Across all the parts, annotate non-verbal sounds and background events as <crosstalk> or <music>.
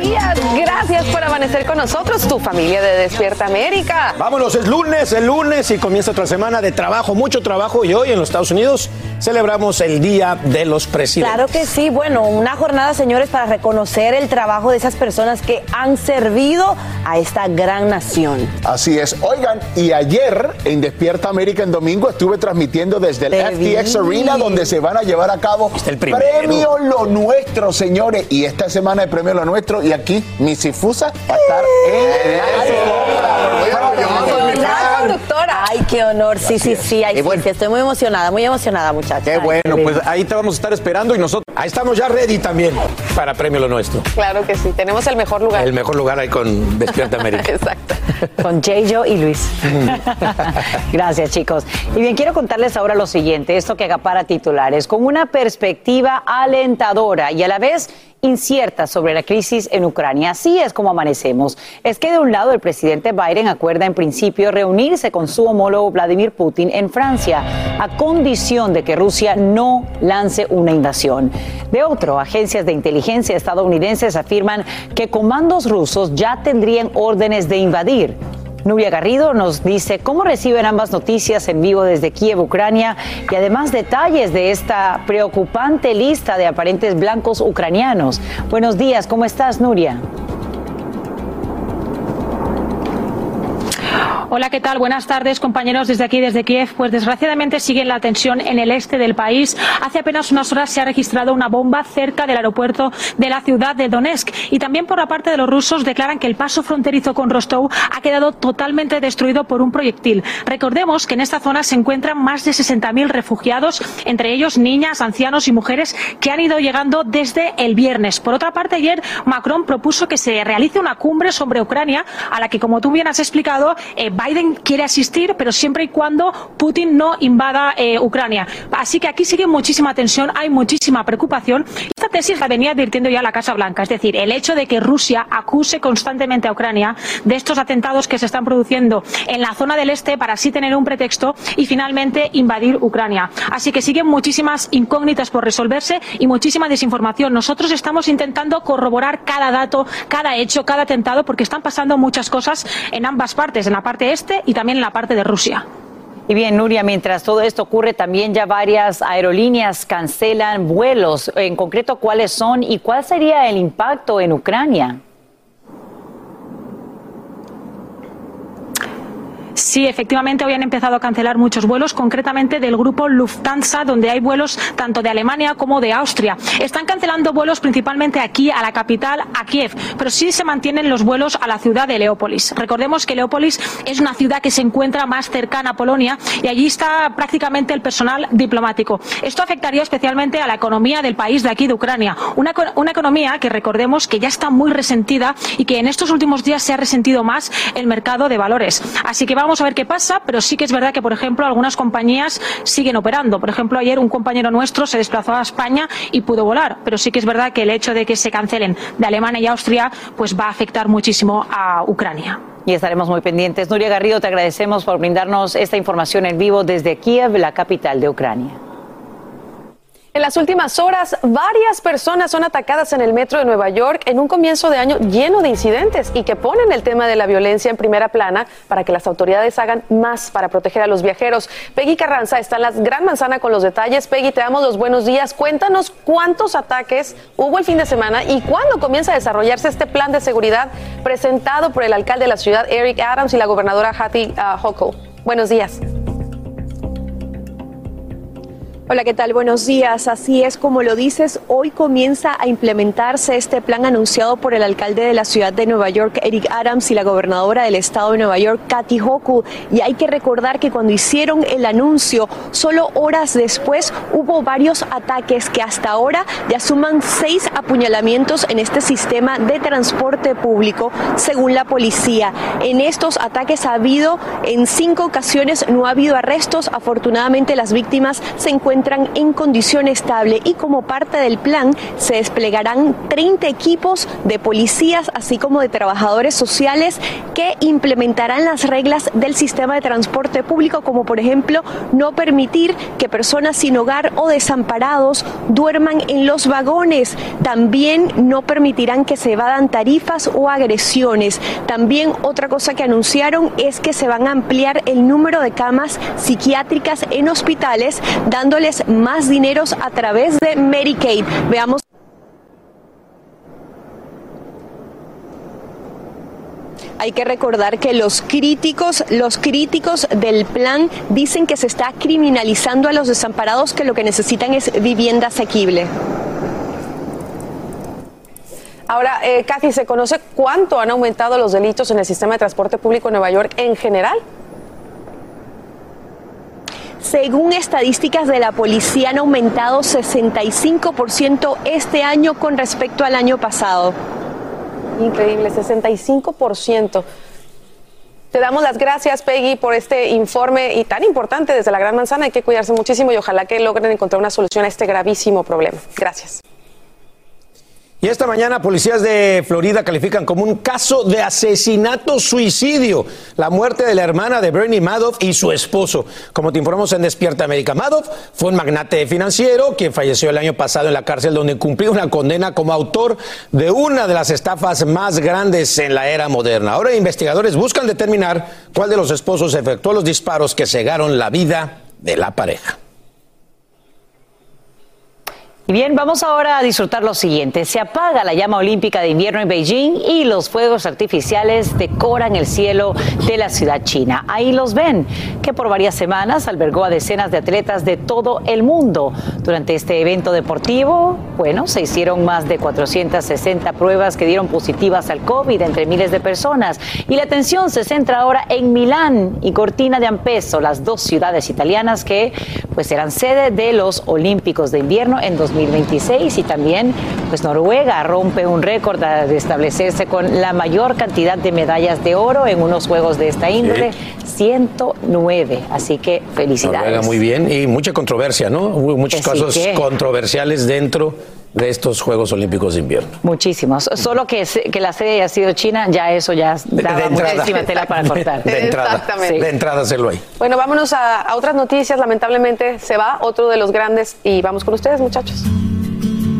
Días. Gracias por amanecer con nosotros, tu familia de Despierta América. Vámonos, es lunes, el lunes y comienza otra semana de trabajo, mucho trabajo y hoy en los Estados Unidos celebramos el Día de los Presidentes. Claro que sí, bueno, una jornada, señores, para reconocer el trabajo de esas personas que han servido a esta gran nación. Así es. Oigan, y ayer en Despierta América en domingo estuve transmitiendo desde el Te FTX vi. Arena donde se van a llevar a cabo el. Premio Lo Nuestro, señores. Y esta semana de Premio Lo Nuestro y aquí mi Sifusa va a estar en La conductora. Ay, qué honor. Sí, sí, sí. Ay, Y sí, bueno. sí, Estoy muy emocionada, muy emocionada, muchachos. Qué bueno, pues ahí te vamos a estar esperando y nosotros ahí estamos ya ready también para Premio Lo Nuestro. Claro que sí, tenemos el mejor lugar. El mejor lugar ahí con Despierta <laughs> América. Exacto. Con J-Jo y Luis. <laughs> Gracias, chicos. Y bien, quiero contarles ahora lo siguiente, esto que acapara titulares, con una perspectiva alentadora y a la vez incierta sobre la crisis en Ucrania. Así es como amanecemos. Es que de un lado el presidente Biden acuerda en principio reunirse con su homólogo Vladimir Putin en Francia, a condición de que Rusia no lance una invasión. De otro, agencias de inteligencia estadounidenses afirman que comandos rusos ya tendrían órdenes de invadir. Nuria Garrido nos dice cómo reciben ambas noticias en vivo desde Kiev, Ucrania, y además detalles de esta preocupante lista de aparentes blancos ucranianos. Buenos días, ¿cómo estás, Nuria? Hola, ¿qué tal? Buenas tardes, compañeros, desde aquí, desde Kiev. Pues desgraciadamente sigue la tensión en el este del país. Hace apenas unas horas se ha registrado una bomba cerca del aeropuerto de la ciudad de Donetsk. Y también por la parte de los rusos declaran que el paso fronterizo con Rostov ha quedado totalmente destruido por un proyectil. Recordemos que en esta zona se encuentran más de 60.000 refugiados, entre ellos niñas, ancianos y mujeres que han ido llegando desde el viernes. Por otra parte, ayer Macron propuso que se realice una cumbre sobre Ucrania, a la que, como tú bien has explicado, eh, Biden quiere asistir, pero siempre y cuando Putin no invada eh, Ucrania. Así que aquí sigue muchísima tensión, hay muchísima preocupación. Esta tesis la venía advirtiendo ya la Casa Blanca, es decir, el hecho de que Rusia acuse constantemente a Ucrania de estos atentados que se están produciendo en la zona del este para así tener un pretexto y finalmente invadir Ucrania. Así que siguen muchísimas incógnitas por resolverse y muchísima desinformación. Nosotros estamos intentando corroborar cada dato, cada hecho, cada atentado, porque están pasando muchas cosas en ambas partes, en la parte este y también en la parte de Rusia. Y bien, Nuria, mientras todo esto ocurre, también ya varias aerolíneas cancelan vuelos. En concreto, ¿cuáles son y cuál sería el impacto en Ucrania? Sí, efectivamente, hoy han empezado a cancelar muchos vuelos, concretamente del grupo Lufthansa, donde hay vuelos tanto de Alemania como de Austria. Están cancelando vuelos principalmente aquí, a la capital, a Kiev, pero sí se mantienen los vuelos a la ciudad de Leópolis. Recordemos que Leópolis es una ciudad que se encuentra más cercana a Polonia y allí está prácticamente el personal diplomático. Esto afectaría especialmente a la economía del país de aquí, de Ucrania. Una, una economía que recordemos que ya está muy resentida y que en estos últimos días se ha resentido más el mercado de valores. Así que vamos Vamos a ver qué pasa, pero sí que es verdad que, por ejemplo, algunas compañías siguen operando. Por ejemplo, ayer un compañero nuestro se desplazó a España y pudo volar, pero sí que es verdad que el hecho de que se cancelen de Alemania y Austria pues va a afectar muchísimo a Ucrania. Y estaremos muy pendientes. Nuria Garrido, te agradecemos por brindarnos esta información en vivo desde Kiev, la capital de Ucrania. En las últimas horas, varias personas son atacadas en el metro de Nueva York en un comienzo de año lleno de incidentes y que ponen el tema de la violencia en primera plana para que las autoridades hagan más para proteger a los viajeros. Peggy Carranza está en la Gran Manzana con los detalles. Peggy, te damos los buenos días. Cuéntanos cuántos ataques hubo el fin de semana y cuándo comienza a desarrollarse este plan de seguridad presentado por el alcalde de la ciudad, Eric Adams, y la gobernadora Hattie uh, Hochul. Buenos días. Hola, ¿qué tal? Buenos días. Así es como lo dices, hoy comienza a implementarse este plan anunciado por el alcalde de la ciudad de Nueva York, Eric Adams, y la gobernadora del estado de Nueva York, Kathy Hochul. Y hay que recordar que cuando hicieron el anuncio, solo horas después hubo varios ataques que hasta ahora ya suman seis apuñalamientos en este sistema de transporte público, según la policía. En estos ataques ha habido, en cinco ocasiones no ha habido arrestos. Afortunadamente las víctimas se encuentran entran en condición estable y como parte del plan se desplegarán 30 equipos de policías así como de trabajadores sociales que implementarán las reglas del sistema de transporte público como por ejemplo no permitir que personas sin hogar o desamparados duerman en los vagones. También no permitirán que se evadan tarifas o agresiones. También otra cosa que anunciaron es que se van a ampliar el número de camas psiquiátricas en hospitales dándole más dineros a través de Medicaid. Veamos. Hay que recordar que los críticos, los críticos del plan dicen que se está criminalizando a los desamparados que lo que necesitan es vivienda asequible. Ahora, eh, ¿se conoce cuánto han aumentado los delitos en el sistema de transporte público en Nueva York en general? Según estadísticas de la policía, han aumentado 65% este año con respecto al año pasado. Increíble, 65%. Te damos las gracias, Peggy, por este informe y tan importante desde la Gran Manzana. Hay que cuidarse muchísimo y ojalá que logren encontrar una solución a este gravísimo problema. Gracias. Y esta mañana policías de Florida califican como un caso de asesinato suicidio la muerte de la hermana de Bernie Madoff y su esposo. Como te informamos en Despierta América, Madoff fue un magnate financiero quien falleció el año pasado en la cárcel donde cumplió una condena como autor de una de las estafas más grandes en la era moderna. Ahora investigadores buscan determinar cuál de los esposos efectuó los disparos que cegaron la vida de la pareja. Y bien, vamos ahora a disfrutar lo siguiente. Se apaga la llama olímpica de invierno en Beijing y los fuegos artificiales decoran el cielo de la ciudad china. Ahí los ven, que por varias semanas albergó a decenas de atletas de todo el mundo. Durante este evento deportivo, bueno, se hicieron más de 460 pruebas que dieron positivas al COVID entre miles de personas. Y la atención se centra ahora en Milán y Cortina de Ampeso, las dos ciudades italianas que pues serán sede de los Olímpicos de invierno en 2020. 2026 y también pues Noruega rompe un récord de establecerse con la mayor cantidad de medallas de oro en unos juegos de esta índole, 109. Así que felicidades. Noruega muy bien y mucha controversia, ¿no? Hubo muchos casos controversiales dentro de estos Juegos Olímpicos de Invierno. Muchísimos. Solo que, que la sede haya sido China, ya eso ya daba de, entrada, muchísima tela para cortar. De, entrada, Exactamente. de entrada hacerlo ahí. Bueno, vámonos a, a otras noticias. Lamentablemente se va otro de los grandes y vamos con ustedes, muchachos.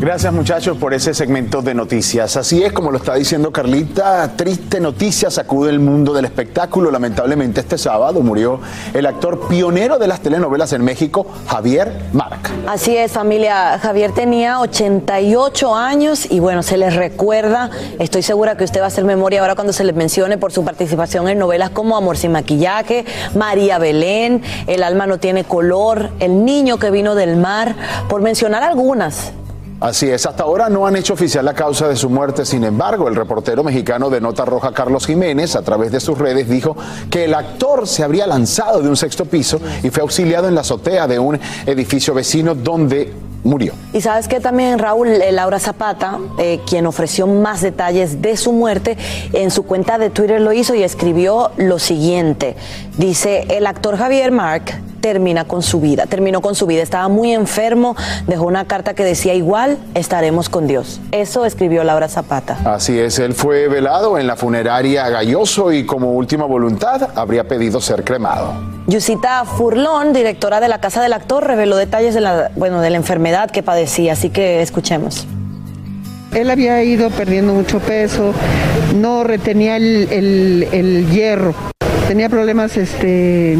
Gracias muchachos por ese segmento de noticias. Así es, como lo está diciendo Carlita, triste noticia sacude el mundo del espectáculo. Lamentablemente este sábado murió el actor pionero de las telenovelas en México, Javier Marc. Así es, familia. Javier tenía 88 años y bueno, se les recuerda. Estoy segura que usted va a hacer memoria ahora cuando se les mencione por su participación en novelas como Amor sin maquillaje, María Belén, El alma no tiene color, El niño que vino del mar, por mencionar algunas. Así es, hasta ahora no han hecho oficial la causa de su muerte, sin embargo, el reportero mexicano de Nota Roja Carlos Jiménez, a través de sus redes, dijo que el actor se habría lanzado de un sexto piso y fue auxiliado en la azotea de un edificio vecino donde murió. Y sabes que también Raúl eh, Laura Zapata, eh, quien ofreció más detalles de su muerte, en su cuenta de Twitter lo hizo y escribió lo siguiente. Dice, el actor Javier Mark termina con su vida, terminó con su vida, estaba muy enfermo, dejó una carta que decía igual estaremos con Dios. Eso escribió Laura Zapata. Así es, él fue velado en la funeraria Galloso y como última voluntad habría pedido ser cremado. Yusita Furlón, directora de la Casa del Actor, reveló detalles de la, bueno, de la enfermedad que padecía, así que escuchemos. Él había ido perdiendo mucho peso, no retenía el, el- el hierro, tenía problemas este,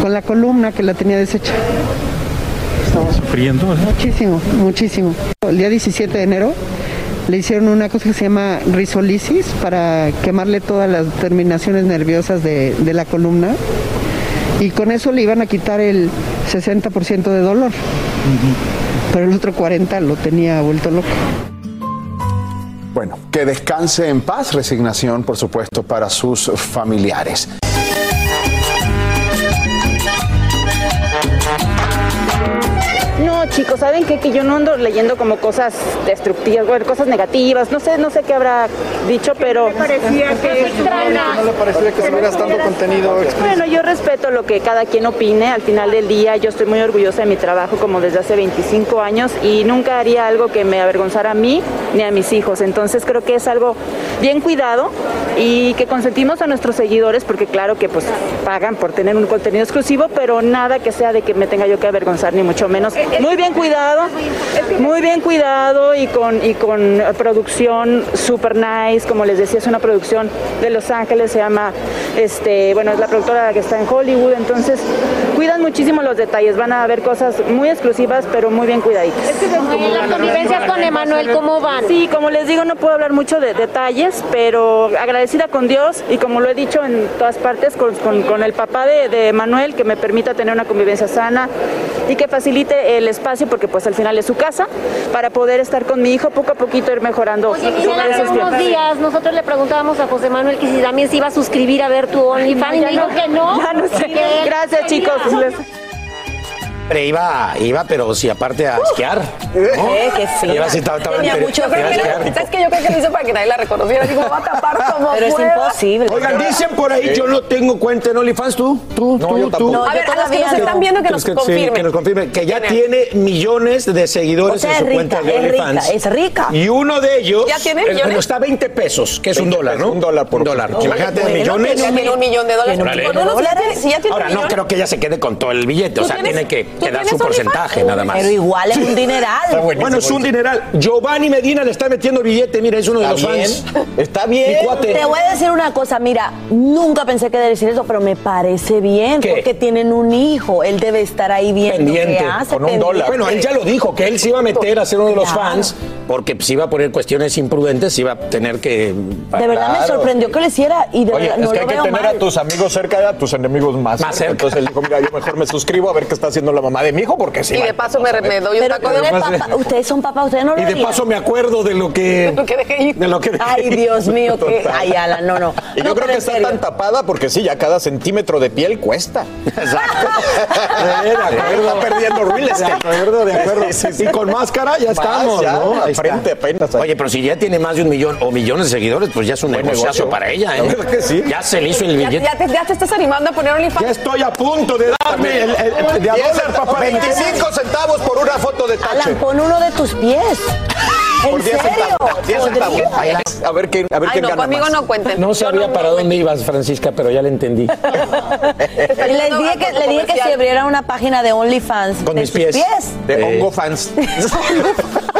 con la columna que la tenía deshecha. Estaba sufriendo. Muchísimo, muchísimo. El día 17 de enero le hicieron una cosa que se llama risolisis para quemarle todas las terminaciones nerviosas de, de la columna y con eso le iban a quitar el 60% de dolor. Pero el otro 40 lo tenía vuelto loco. Bueno, que descanse en paz, resignación, por supuesto, para sus familiares. No, chicos, ¿saben qué? Que yo no ando leyendo como cosas destructivas, bueno, cosas negativas. No sé, no sé qué habrá dicho, pero. parecía que-. ¿No le parecía que tanto contenido? Bueno, yo respeto lo que cada quien opine. Al final del día, yo estoy muy orgullosa de mi trabajo como desde hace 25 años y nunca haría algo que me avergonzara a mí ni a mis hijos. Entonces creo que es algo bien cuidado y que consentimos a nuestros seguidores porque claro que pues pagan por tener un contenido exclusivo, pero nada que sea de que me tenga yo que avergonzar ni mucho menos. Muy bien cuidado, muy bien cuidado y con y con producción super nice, como les decía, es una producción de Los Ángeles, se llama este, bueno, es la productora que está en Hollywood, entonces cuidan muchísimo los detalles, van a ver cosas muy exclusivas, pero muy bien cuidaditas. las convivencias con Emanuel, ¿cómo van? Sí, como les digo, no puedo hablar mucho de detalles, pero agradecida con Dios y como lo he dicho en todas partes, con, con- con el papá de, de Manuel, que me permita tener una convivencia sana y que facilite el espacio, porque pues al final es su casa, para poder estar con mi hijo poco a poquito ir mejorando. Oye, hace unos días nosotros le preguntábamos a José Manuel que si también se iba a suscribir a ver tu OnlyFans y me dijo no. que no. Ya no sé. Gracias, quería. Chicos. Pero iba, iba, pero sí, aparte a esquiar. ¿no? Eh, qué fea. Iba así, estaba, estaba Tenía en- mucho frío. ¿Sabes que Yo creo que lo hizo para que nadie la reconociera. Como va a tapar <laughs> como Pero es pueda. imposible. Oigan, dicen por ahí, yo no tengo cuenta en OnlyFans, ¿tú? ¿Tú? No, tú, yo tú. No, A ver, a los que nos están viendo que Que nos nos- sí, confirmen. que nos confirmen que ya ¿Quién es? tiene millones de seguidores O sea, en su es cuenta rica, de es rica, OnlyFans. es rica. Y uno de ellos. ¿Ya tiene millones? Bueno, está a 20 pesos, que es un 20 dólar, ¿no? un dólar por Un dólar. Imagínate millones. Ya tiene un millón de dólares. Si ya tiene Ahora, no creo que ella se quede con todo el billete. O ¿Tú sea, tiene que, que tienes su OnlyFans? porcentaje, nada más. Pero igual es un dineral. Bueno, es un dineral. Giovanni Medina le está metiendo billete, mira, es uno de los Está bien. fans. Está bien. Mi cuate. Te voy a decir una cosa, mira, nunca pensé que decir eso, pero me parece bien, ¿Qué? porque tienen un hijo, él debe estar ahí viendo Pendiente, qué hace. con un pendiente. dólar. Bueno, él ya lo dijo, que él se iba a meter a ser uno de los Claro. fans, porque si iba a poner cuestiones imprudentes, iba a tener que... De verdad me sorprendió que lo hiciera y de Oye, verdad es no que lo hay que tener mal. a tus amigos cerca y a tus enemigos más, Más cerca. Entonces él dijo, mira, yo mejor me suscribo a ver qué está haciendo la mamá de mi hijo, porque sí. Y de paso me, me doy un Pero taco de papá, <laughs> ustedes son papás, ustedes no lo Y de paso me acuerdo de lo que... <laughs> lo que dejé ir. De lo que dejé Ay. Dios mío, que... Ay, Alan, no, no. Y No, yo creo que está serio. tan tapada porque sí, ya cada centímetro de piel cuesta. Exacto. <laughs> De acuerdo. Está perdiendo real De acuerdo, de acuerdo. Sí, sí, sí. Y con máscara ya Más, estamos, ya, ¿no? Ahí está. frente apenas ahí. Oye, pero si ya tiene más de un millón o millones de seguidores, pues ya es un Buen negociazo negocio. para ella, ¿eh? La verdad que sí. Ya se le hizo el Ya, billete. ya te, ya te estás animando a poner Ya OnlyFans. estoy a punto de darme el, el- de a dólar, papá. 25 centavos por una foto de tache. Alan, pon uno de tus pies. Por ¿En 10 serio? centavos. 10 centavos. Ahí, A ver quién, a ver Ay, quién no, gana conmigo más. no cuenten. No sabía para dónde ibas, Francisca, pero ya le entendí. Les dije que, le dije que si abriera una página de OnlyFans Con de mis sus pies. De Eh. Hongo <laughs>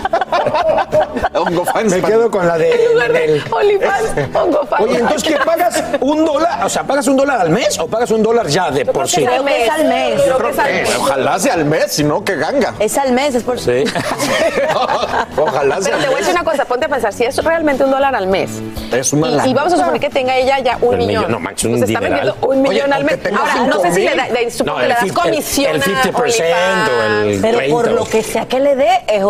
Fans. <laughs> Hongo Fans. Me quedo con la de... del- OnlyFans, pongo fan. Oye, entonces ¿qué pagas un dólar? O sea, ¿pagas un dólar al mes o pagas un dólar ya de por sí? Creo que es al mes. Creo que es al mes. ojalá sea al mes, si no, que ganga. Es al mes, es por... Sí. <laughs> <laughs> ojalá sea Pero te voy a decir una cosa, ponte a pensar, si es realmente un dólar al mes, Es una y, y vamos a suponer que tenga ella ya un millón. millón, no manches, un Pues está vendiendo un millón al mes. Ahora, no sé si le, de- que das 50 comisión el a 50% o el- OnlyFans. Pero por 30. lo que sea que le dé, es-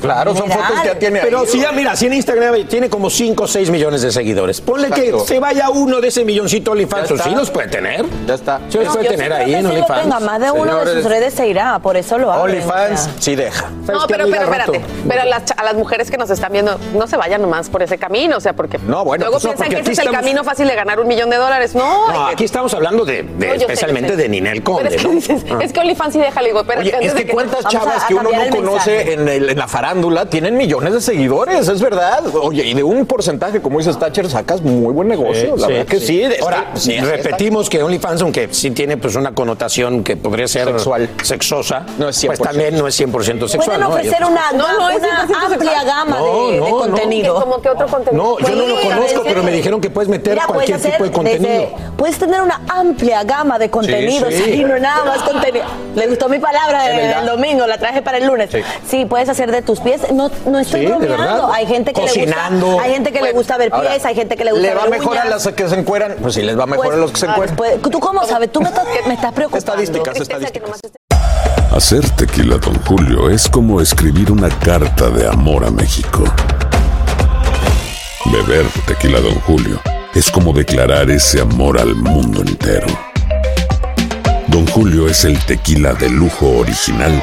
Claro, son fotos que ya tiene Pero ahí. si ya, mira, si en Instagram tiene como 5 o 6 millones de seguidores, ponle Exacto. que se vaya uno de ese milloncito OnlyFans, o sí los puede tener. Ya está. Sí los No, puede tener ahí en OnlyFans. tenga, más de uno de sus redes se irá, por eso lo abren. OnlyFans o sea. sí deja. ¿Sabes No, pero, pero espérate. Pero a las, cha- a las mujeres que nos están viendo, no se vayan nomás por ese camino, o sea, porque No, bueno, luego pues piensan que ese es el camino fácil de ganar un millón de dólares. No, No, aquí estamos hablando de, especialmente sé. de Ninel Conde, Ah. es que OnlyFans sí deja, le digo, pero es que cuántas chavas que uno no conoce en, la farándula tienen millones de seguidores, es verdad. Oye, y de un porcentaje, como dices Thatcher, sacas muy buen negocio. la verdad que sí. es Ahora, es- repetimos que OnlyFans, aunque sí tiene pues una connotación que podría ser Sexual. sexosa, No es 100%. pues también no es 100% sexual. Pueden ¿no? Ofrecer otros- una, No, no, es una 100% amplia sexual. gama No, de, de no, no. contenido. como que otro contenido. No, yo no lo conozco, pero me dijeron que puedes meter Mira, cualquier puedes tipo de contenido. desde- puedes tener una amplia gama de contenidos sí. y no nada más contenido. Le gustó mi palabra Es el, verdad. domingo, la traje para el lunes. Sí, puedes hacer de tus pies. No, no estoy Sí, de bromeando. verdad. Hay gente que Cocinando. le gusta, hay gente que le gusta ver pies, Ahora, hay gente que le gusta ¿Le va ver mejor a las que se encueran? Pues sí, les va mejor Pues, a los que se encueran. pues, ¿Tú cómo sabes? Tú me estás, me estás preocupando. Estadísticas, estadísticas. Hacer tequila, Don Julio, es como escribir una carta de amor a México. Beber tequila, Don Julio, es como declarar ese amor al mundo entero. Don Julio es el tequila de lujo original,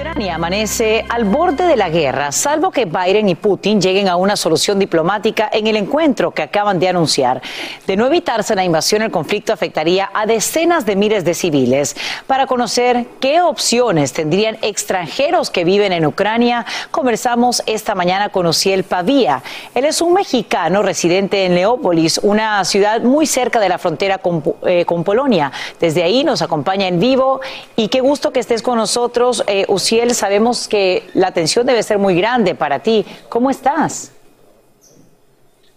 Ucrania amanece al borde de la guerra, salvo que Biden y Putin lleguen a una solución diplomática en el encuentro que acaban de anunciar. De no evitarse la invasión, el conflicto afectaría a decenas de miles de civiles. Para conocer qué opciones tendrían extranjeros que viven en Ucrania, conversamos esta mañana con Ociel Pavía. Él es un mexicano residente en Leópolis, una ciudad muy cerca de la frontera con, eh, con Polonia. Desde ahí nos acompaña en vivo y qué gusto que estés con nosotros, eh, Uciel. Sabemos que la atención debe ser muy grande para ti. ¿Cómo estás?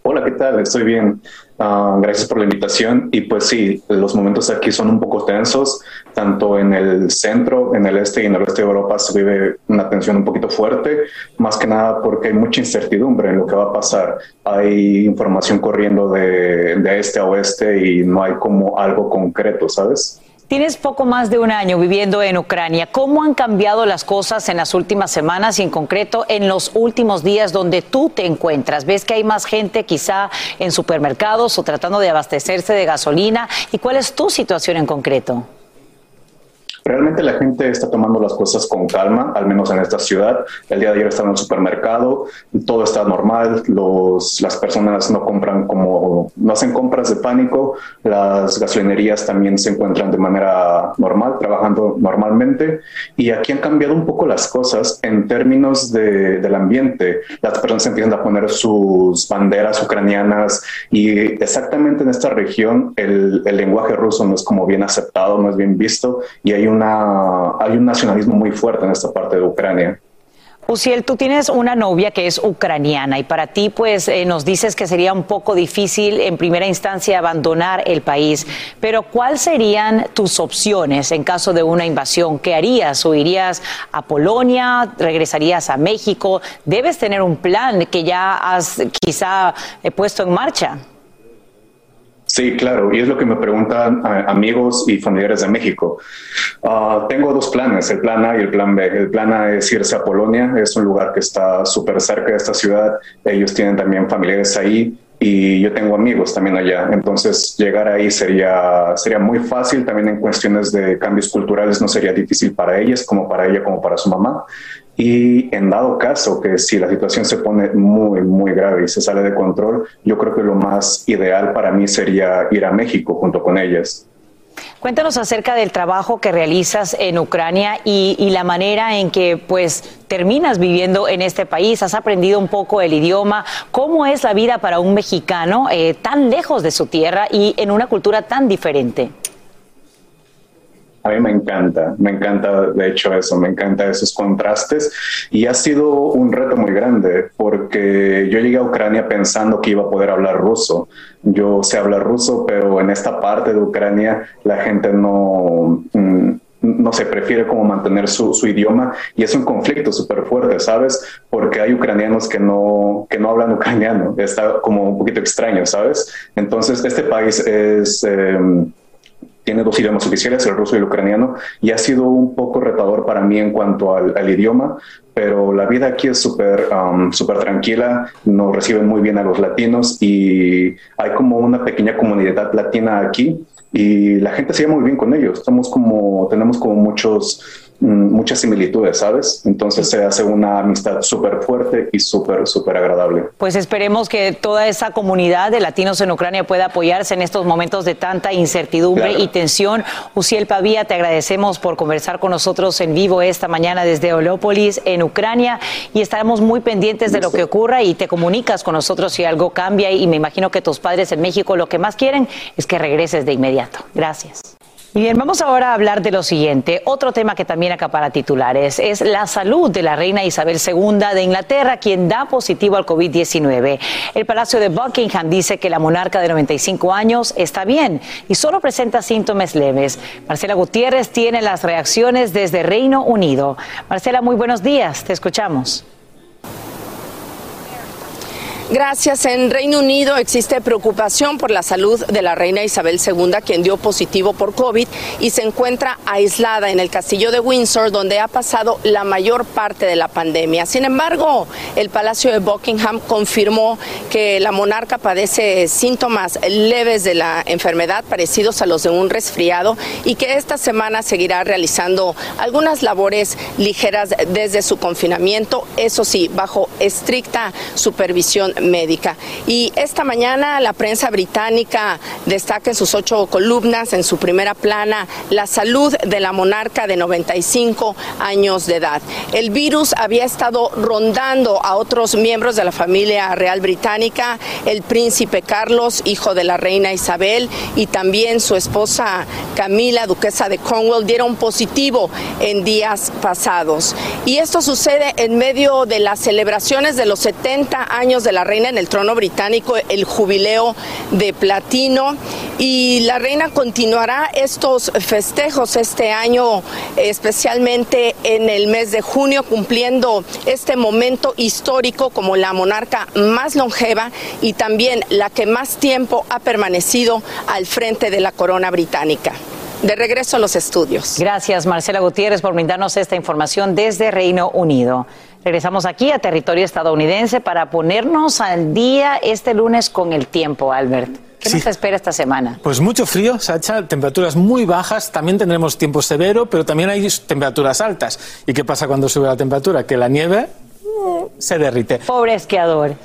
Hola, ¿qué tal? Estoy bien. Ah, gracias por la invitación. Y pues sí, los momentos aquí son un poco tensos, tanto en el centro, en el este y en el oeste de Europa se vive una tensión un poquito fuerte, más que nada porque hay mucha incertidumbre en lo que va a pasar. Hay información corriendo de, de este a oeste y no hay como algo concreto, ¿sabes? Tienes poco más de un año viviendo en Ucrania. ¿Cómo han cambiado las cosas en las últimas semanas y en concreto en los últimos días donde tú te encuentras? ¿Ves que hay más gente quizá en supermercados o tratando de abastecerse de gasolina? ¿Y cuál es tu situación en concreto? Realmente la gente está tomando las cosas con calma, al menos en esta ciudad. El día de ayer estaba en el supermercado, todo está normal, los, las personas no compran como, no hacen compras de pánico, las gasolinerías también se encuentran de manera normal, trabajando normalmente. Y aquí han cambiado un poco las cosas en términos de, del ambiente. Las personas empiezan a poner sus banderas ucranianas y exactamente en esta región el, el lenguaje ruso no es como bien aceptado, no es bien visto y hay una, hay un nacionalismo muy fuerte en esta parte de Ucrania. Uciel, tú tienes una novia que es ucraniana y para ti pues eh, nos dices que sería un poco difícil en primera instancia abandonar el país, pero ¿cuáles serían tus opciones en caso de una invasión? ¿Qué harías? ¿O a Polonia? ¿Regresarías a México? Debes tener un plan que ya has quizá eh, puesto en marcha. Sí, claro, y es lo que me preguntan eh, amigos y familiares de México. Ah, tengo dos planes, el plan A y el plan B. El plan A es irse a Polonia, es un lugar que está súper cerca de esta ciudad, ellos tienen también familiares ahí y yo tengo amigos también allá. Entonces, llegar ahí sería, sería muy fácil. También en cuestiones de cambios culturales no sería difícil para ellas, como para ella, como para su mamá. Y en dado caso que si la situación se pone muy, muy grave y se sale de control, yo creo que lo más ideal para mí sería ir a México junto con ellas. Cuéntanos acerca del trabajo que realizas en Ucrania y, la manera en que pues terminas viviendo en este país. Has aprendido un poco el idioma. ¿Cómo es la vida para un mexicano eh, tan lejos de su tierra y en una cultura tan diferente? A mí me encanta, me encanta de hecho eso, me encanta esos contrastes y ha sido un reto muy grande porque yo llegué a Ucrania pensando que iba a poder hablar ruso. Yo sé hablar ruso, pero en esta parte de Ucrania la gente no... Mm, no se prefiere como mantener su, su, idioma y es un conflicto súper fuerte, ¿sabes? Porque hay ucranianos que no, que no hablan ucraniano, está como un poquito extraño, ¿sabes? Entonces, este país es... Em, tiene dos idiomas oficiales, el ruso y el ucraniano, y ha sido un poco retador para mí en cuanto al, idioma, pero la vida aquí es súper um, súper tranquila, nos reciben muy bien a los latinos y hay como una pequeña comunidad latina aquí y la gente se lleva muy bien con ellos. Estamos como, tenemos como muchos muchas similitudes, ¿sabes? Entonces se hace una amistad súper fuerte y súper, súper agradable. Pues esperemos que toda esa comunidad de latinos en Ucrania pueda apoyarse en estos momentos de tanta incertidumbre y tensión. Uciel Pavía, te agradecemos por conversar con nosotros en vivo esta mañana desde Olópolis, en Ucrania, y estaremos muy pendientes de lo que ocurra y te comunicas con nosotros si algo cambia y me imagino que tus padres en México lo que más quieren es que regreses de inmediato. Gracias. Bien, vamos ahora a hablar de lo siguiente. Otro tema que también acapara titulares es la salud de la reina Isabel II de Inglaterra, quien da positivo al COVID-19. El Palacio de Buckingham dice que la monarca de 95 años está bien y solo presenta síntomas leves. Marcela Gutiérrez tiene las reacciones desde Reino Unido. Marcela, muy buenos días. Te escuchamos. Gracias. En Reino Unido existe preocupación por la salud de la reina Isabel II, quien dio positivo por COVID y se encuentra aislada en el castillo de Windsor, donde ha pasado la mayor parte de la pandemia. Sin embargo, el Palacio de Buckingham confirmó que la monarca padece síntomas leves de la enfermedad parecidos a los de un resfriado y que esta semana seguirá realizando algunas labores ligeras desde su confinamiento, eso sí, bajo estricta supervisión médica. Y esta mañana la prensa británica destaca en sus ocho columnas, en su primera plana, la salud de la monarca de 95 años de edad. El virus había estado rondando a otros miembros de la familia real británica, el príncipe Carlos, hijo de la reina Isabel, y también su esposa Camila, duquesa de Cornwall, dieron positivo en días pasados. Y esto sucede en medio de las celebraciones de los 70 años de la reina en el trono británico el jubileo de platino y la reina continuará estos festejos este año, especialmente en el mes de junio, cumpliendo este momento histórico como la monarca más longeva y también la que más tiempo ha permanecido al frente de la corona británica. De regreso a los estudios. Gracias, Marcela Gutiérrez, por brindarnos esta información desde Reino Unido. Regresamos aquí a territorio estadounidense para ponernos al día este lunes con el tiempo, Albert. ¿Qué nos espera esta semana? Pues mucho frío, Sacha, temperaturas muy bajas, también tendremos tiempo severo, pero también hay temperaturas altas. ¿Y qué pasa cuando sube la temperatura? Que la nieve mm, se derrite. Pobre esquiador.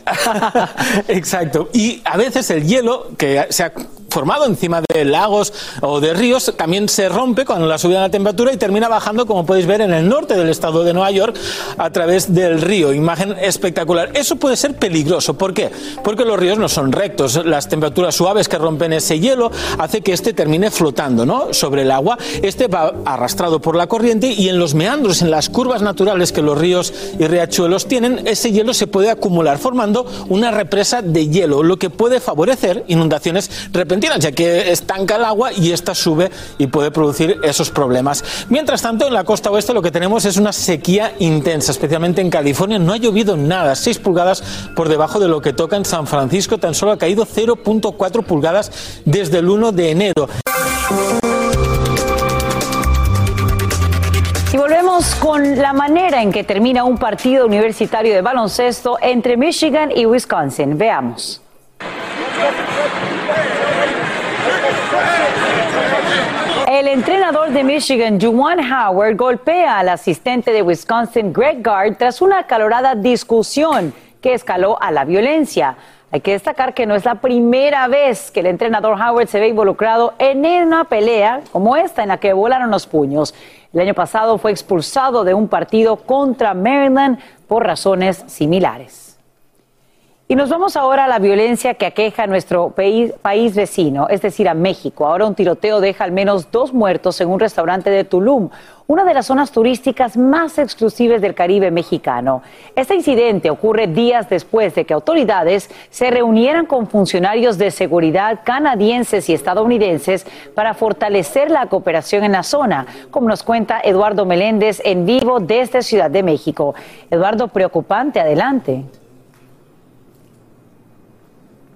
<laughs> Exacto. Y a veces el hielo, que se ha formado encima de lagos o de ríos también se rompe con la subida de la temperatura y termina bajando, como podéis ver, en el norte del estado de Nueva York a través del río. Imagen espectacular. Eso puede ser peligroso. ¿Por qué? Porque los ríos no son rectos. Las temperaturas suaves que rompen ese hielo hace que este termine flotando ¿no? sobre el agua. Este va arrastrado por la corriente y en los meandros, en las curvas naturales que los ríos y riachuelos tienen, ese hielo se puede acumular formando una represa de hielo, lo que puede favorecer inundaciones repentinas ya que estanca el agua y esta sube y puede producir esos problemas. Mientras tanto, en la costa oeste lo que tenemos es una sequía intensa, especialmente en California. No ha llovido nada, 6 pulgadas por debajo de lo que toca en San Francisco, tan solo ha caído 0.4 pulgadas desde el 1 de enero. Y volvemos con la manera en que termina un partido universitario de baloncesto entre Michigan y Wisconsin. Veamos. El entrenador de Michigan, Juwan Howard, golpea al asistente de Wisconsin, Greg Gard, tras una acalorada discusión que escaló a la violencia. Hay que destacar que no es la primera vez que el entrenador Howard se ve involucrado en una pelea como esta en la que volaron los puños. El año pasado fue expulsado de un partido contra Maryland por razones similares. Y nos vamos ahora a la violencia que aqueja a nuestro país, vecino, es decir, a México. Ahora un tiroteo deja al menos dos muertos en un restaurante de Tulum, una de las zonas turísticas más exclusivas del Caribe mexicano. Este incidente ocurre días después de que autoridades se reunieran con funcionarios de seguridad canadienses y estadounidenses para fortalecer la cooperación en la zona, como nos cuenta Eduardo Meléndez en vivo desde Ciudad de México. Eduardo, preocupante, adelante.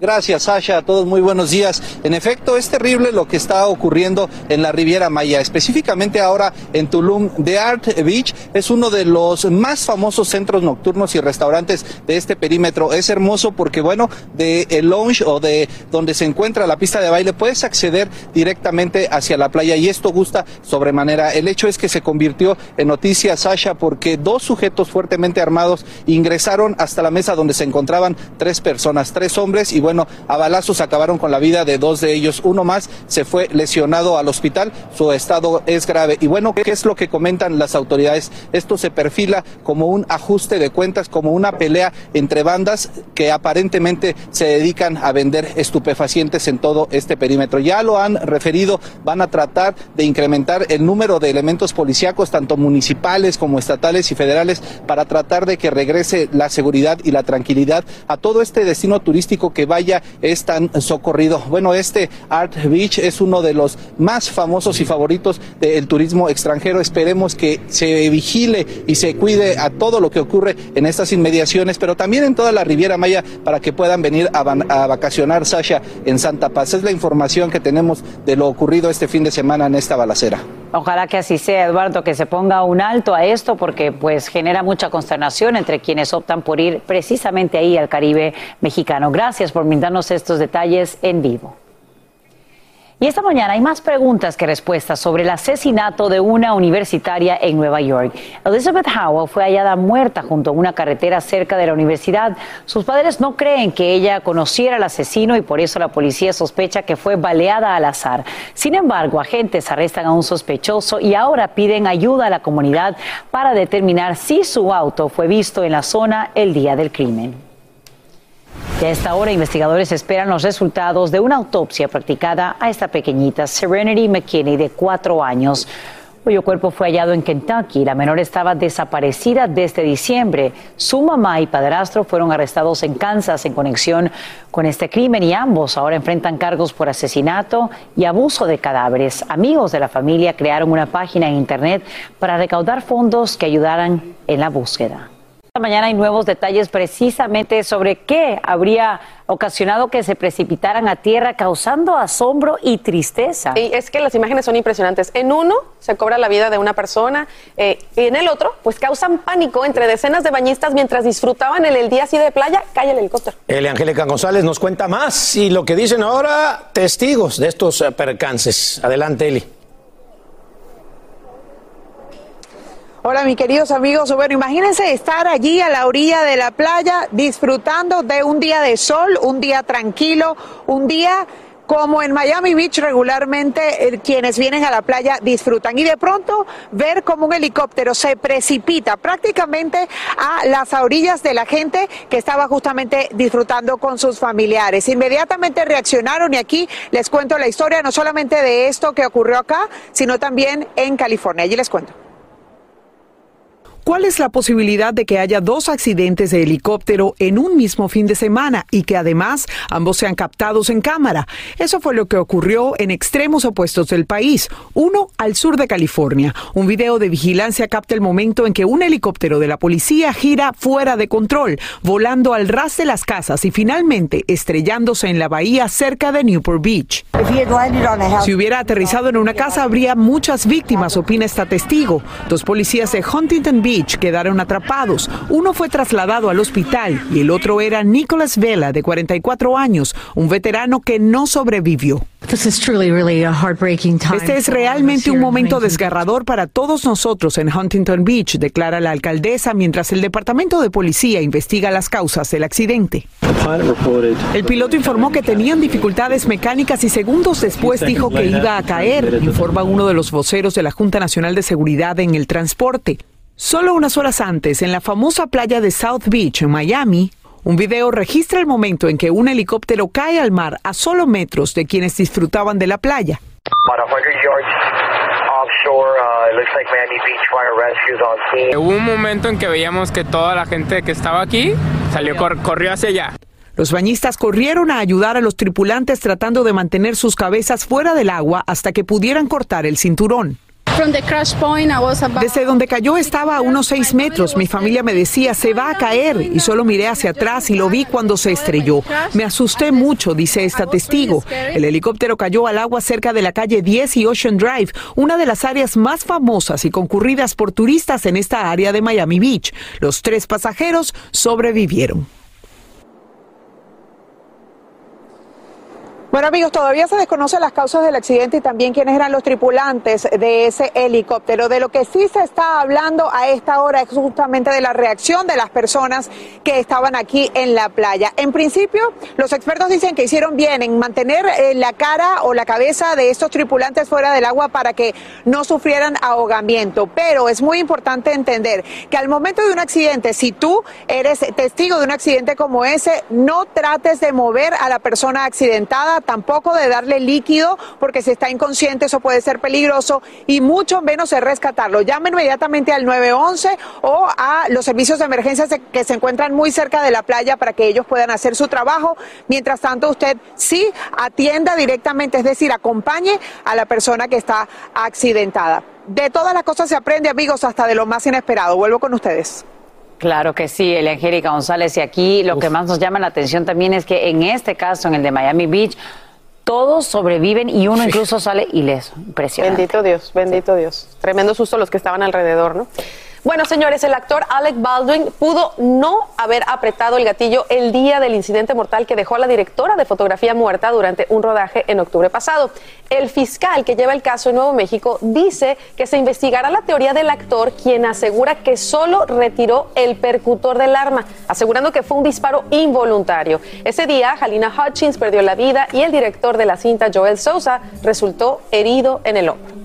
Gracias, Sasha. A todos muy buenos días. En efecto, es terrible lo que está ocurriendo en la Riviera Maya, específicamente ahora en Tulum. The Art Beach es uno de los más famosos centros nocturnos y restaurantes de este perímetro. Es hermoso porque, bueno, de el lounge o de donde se encuentra la pista de baile puedes acceder directamente hacia la playa y esto gusta sobremanera. El hecho es que se convirtió en noticia, Sasha, porque dos sujetos fuertemente armados ingresaron hasta la mesa donde se encontraban tres personas, tres hombres y bueno, bueno, a balazos acabaron con la vida de dos de ellos. Uno más se fue lesionado al hospital, su estado es grave. Y bueno, ¿qué es lo que comentan las autoridades? Esto se perfila como un ajuste de cuentas, como una pelea entre bandas que aparentemente se dedican a vender estupefacientes en todo este perímetro. Ya lo han referido, van a tratar de incrementar el número de elementos policíacos, tanto municipales como estatales y federales, para tratar de que regrese la seguridad y la tranquilidad a todo este destino turístico que es tan socorrido. Bueno, este Art Beach es uno de los más famosos y favoritos del turismo extranjero. Esperemos que se vigile y se cuide a todo lo que ocurre en estas inmediaciones, pero también en toda la Riviera Maya para que puedan venir a, a vacacionar, Sasha, en Santa Paz. Es la información que tenemos de lo ocurrido este fin de semana en esta balacera. Ojalá que así sea, Eduardo, que se ponga un alto a esto porque pues genera mucha consternación entre quienes optan por ir precisamente ahí al Caribe mexicano. Gracias por brindarnos estos detalles en vivo. Y esta mañana hay más preguntas que respuestas sobre el asesinato de una universitaria en Nueva York. Elizabeth Howell fue hallada muerta junto a una carretera cerca de la universidad. Sus padres no creen que ella conociera al asesino y por eso la policía sospecha que fue baleada al azar. Sin embargo, agentes arrestan a un sospechoso y ahora piden ayuda a la comunidad para determinar si su auto fue visto en la zona el día del crimen. Y a esta hora, investigadores esperan los resultados de una autopsia practicada a esta pequeñita Serenity McKinney de cuatro años cuyo cuerpo fue hallado en Kentucky. La menor estaba desaparecida desde diciembre. Su mamá y padrastro fueron arrestados en Kansas en conexión con este crimen y ambos ahora enfrentan cargos por asesinato y abuso de cadáveres. Amigos de la familia crearon una página en Internet para recaudar fondos que ayudaran en la búsqueda. Esta mañana hay nuevos detalles precisamente sobre qué habría ocasionado que se precipitaran a tierra causando asombro y tristeza. Y es que las imágenes son impresionantes. En uno se cobra la vida de una persona eh, y en el otro pues causan pánico entre decenas de bañistas mientras disfrutaban en el día así de playa, cae el helicóptero. Eli Angélica González nos cuenta más y lo que dicen ahora testigos de estos eh, percances. Adelante, Eli. Hola, mis queridos amigos. Bueno, imagínense estar allí a la orilla de la playa disfrutando de un día de sol, un día tranquilo, un día como en Miami Beach regularmente eh, quienes vienen a la playa disfrutan y de pronto ver como un helicóptero se precipita prácticamente a las orillas de la gente que estaba justamente disfrutando con sus familiares. Inmediatamente reaccionaron y aquí les cuento la historia no solamente de esto que ocurrió acá, sino también en California. Allí les cuento. ¿Cuál es la posibilidad de que haya dos accidentes de helicóptero en un mismo fin de semana y que además ambos sean captados en cámara? Eso fue lo que ocurrió en extremos opuestos del país. Uno al sur de California. Un video de vigilancia capta el momento en que un helicóptero de la policía gira fuera de control, volando al ras de las casas y finalmente estrellándose en la bahía cerca de Newport Beach. Si hubiera aterrizado en una casa habría muchas víctimas, opina esta testigo. Dos policías de Huntington Beach Beach quedaron atrapados. Uno fue trasladado al hospital y el otro era Nicholas Vela, de 44 años, un veterano que no sobrevivió. Este es realmente un momento desgarrador para todos nosotros en Huntington Beach, declara la alcaldesa mientras el departamento de policía investiga las causas del accidente. El piloto informó que tenían dificultades mecánicas y segundos después dijo que iba a caer, informa uno de los voceros de la Junta Nacional de Seguridad en el Transporte. Solo unas horas antes, en la famosa playa de South Beach, en Miami, un video registra el momento en que un helicóptero cae al mar a solo metros de quienes disfrutaban de la playa. Hubo un momento en que veíamos que toda la gente que estaba aquí salió corrió hacia allá. Los bañistas corrieron a ayudar a los tripulantes tratando de mantener sus cabezas fuera del agua hasta que pudieran cortar el cinturón. Desde donde cayó estaba a unos seis metros. Mi familia me decía, se va a caer. Y solo miré hacia atrás y lo vi cuando se estrelló. Me asusté mucho, dice esta testigo. El helicóptero cayó al agua cerca de la calle 10 y Ocean Drive, una de las áreas más famosas y concurridas por turistas en esta área de Miami Beach. Los tres pasajeros sobrevivieron. Bueno amigos, todavía se desconocen las causas del accidente y también quiénes eran los tripulantes de ese helicóptero. De lo que sí se está hablando a esta hora es justamente de la reacción de las personas que estaban aquí en la playa. En principio, los expertos dicen que hicieron bien en mantener eh, la cara o la cabeza de estos tripulantes fuera del agua para que no sufrieran ahogamiento. Pero es muy importante entender que al momento de un accidente, si tú eres testigo de un accidente como ese, no trates de mover a la persona accidentada tampoco de darle líquido porque si está inconsciente eso puede ser peligroso y mucho menos de rescatarlo. Llame inmediatamente al 911 o a los servicios de emergencia que se encuentran muy cerca de la playa para que ellos puedan hacer su trabajo. Mientras tanto, usted sí atienda directamente, es decir, acompañe a la persona que está accidentada. De todas las cosas se aprende, amigos, hasta de lo más inesperado. Vuelvo con ustedes. Claro que sí, Elia Angélica González. Y aquí lo que más nos llama la atención también es que en este caso, en el de Miami Beach, todos sobreviven y uno incluso sale ileso. Impresionante. Bendito Dios, bendito Dios. Tremendo susto los que estaban alrededor, ¿no? Bueno, señores, el actor Alec Baldwin pudo no haber apretado el gatillo el día del incidente mortal que dejó a la directora de fotografía muerta durante un rodaje en octubre pasado. El fiscal que lleva el caso en Nuevo México dice que se investigará la teoría del actor, quien asegura que solo retiró el percutor del arma, asegurando que fue un disparo involuntario. Ese día, Halina Hutchins perdió la vida y el director de la cinta, Joel Sousa, resultó herido en el hombro.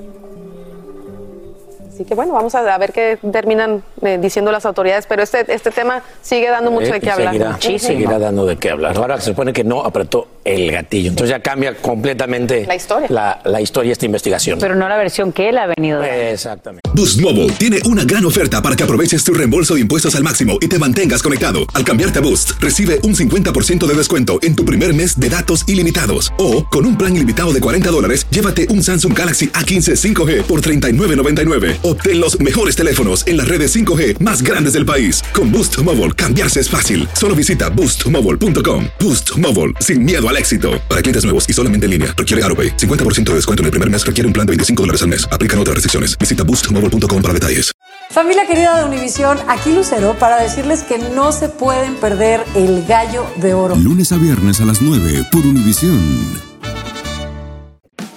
Así que bueno, vamos a, ver qué terminan eh, diciendo las autoridades, pero este, este tema sigue dando mucho de qué hablar. Seguirá, seguirá dando de qué hablar. Ahora se supone que no apretó el gatillo, entonces ya cambia completamente la historia, la, la historia esta investigación. Pero no la versión que él ha venido. Exactamente. Boost Mobile tiene una gran oferta para que aproveches tu reembolso de impuestos al máximo y te mantengas conectado. Al cambiarte a Boost, recibe un 50% de descuento en tu primer mes de datos ilimitados. O, con un plan ilimitado de 40 dólares, llévate un Samsung Galaxy A15 5G por 39.99. Obtén los mejores teléfonos en las redes 5G más grandes del país. Con Boost Mobile, cambiarse es fácil. Solo visita boostmobile.com. Boost Mobile, sin miedo al éxito. Para clientes nuevos y solamente en línea, requiere AroPay. 50% de descuento en el primer mes requiere un plan de 25 dólares al mes. Aplican otras restricciones. Visita boostmobile.com para detalles. Familia querida de Univisión, aquí Lucero para decirles que no se pueden perder el gallo de oro. Lunes a viernes a las 9 por Univisión.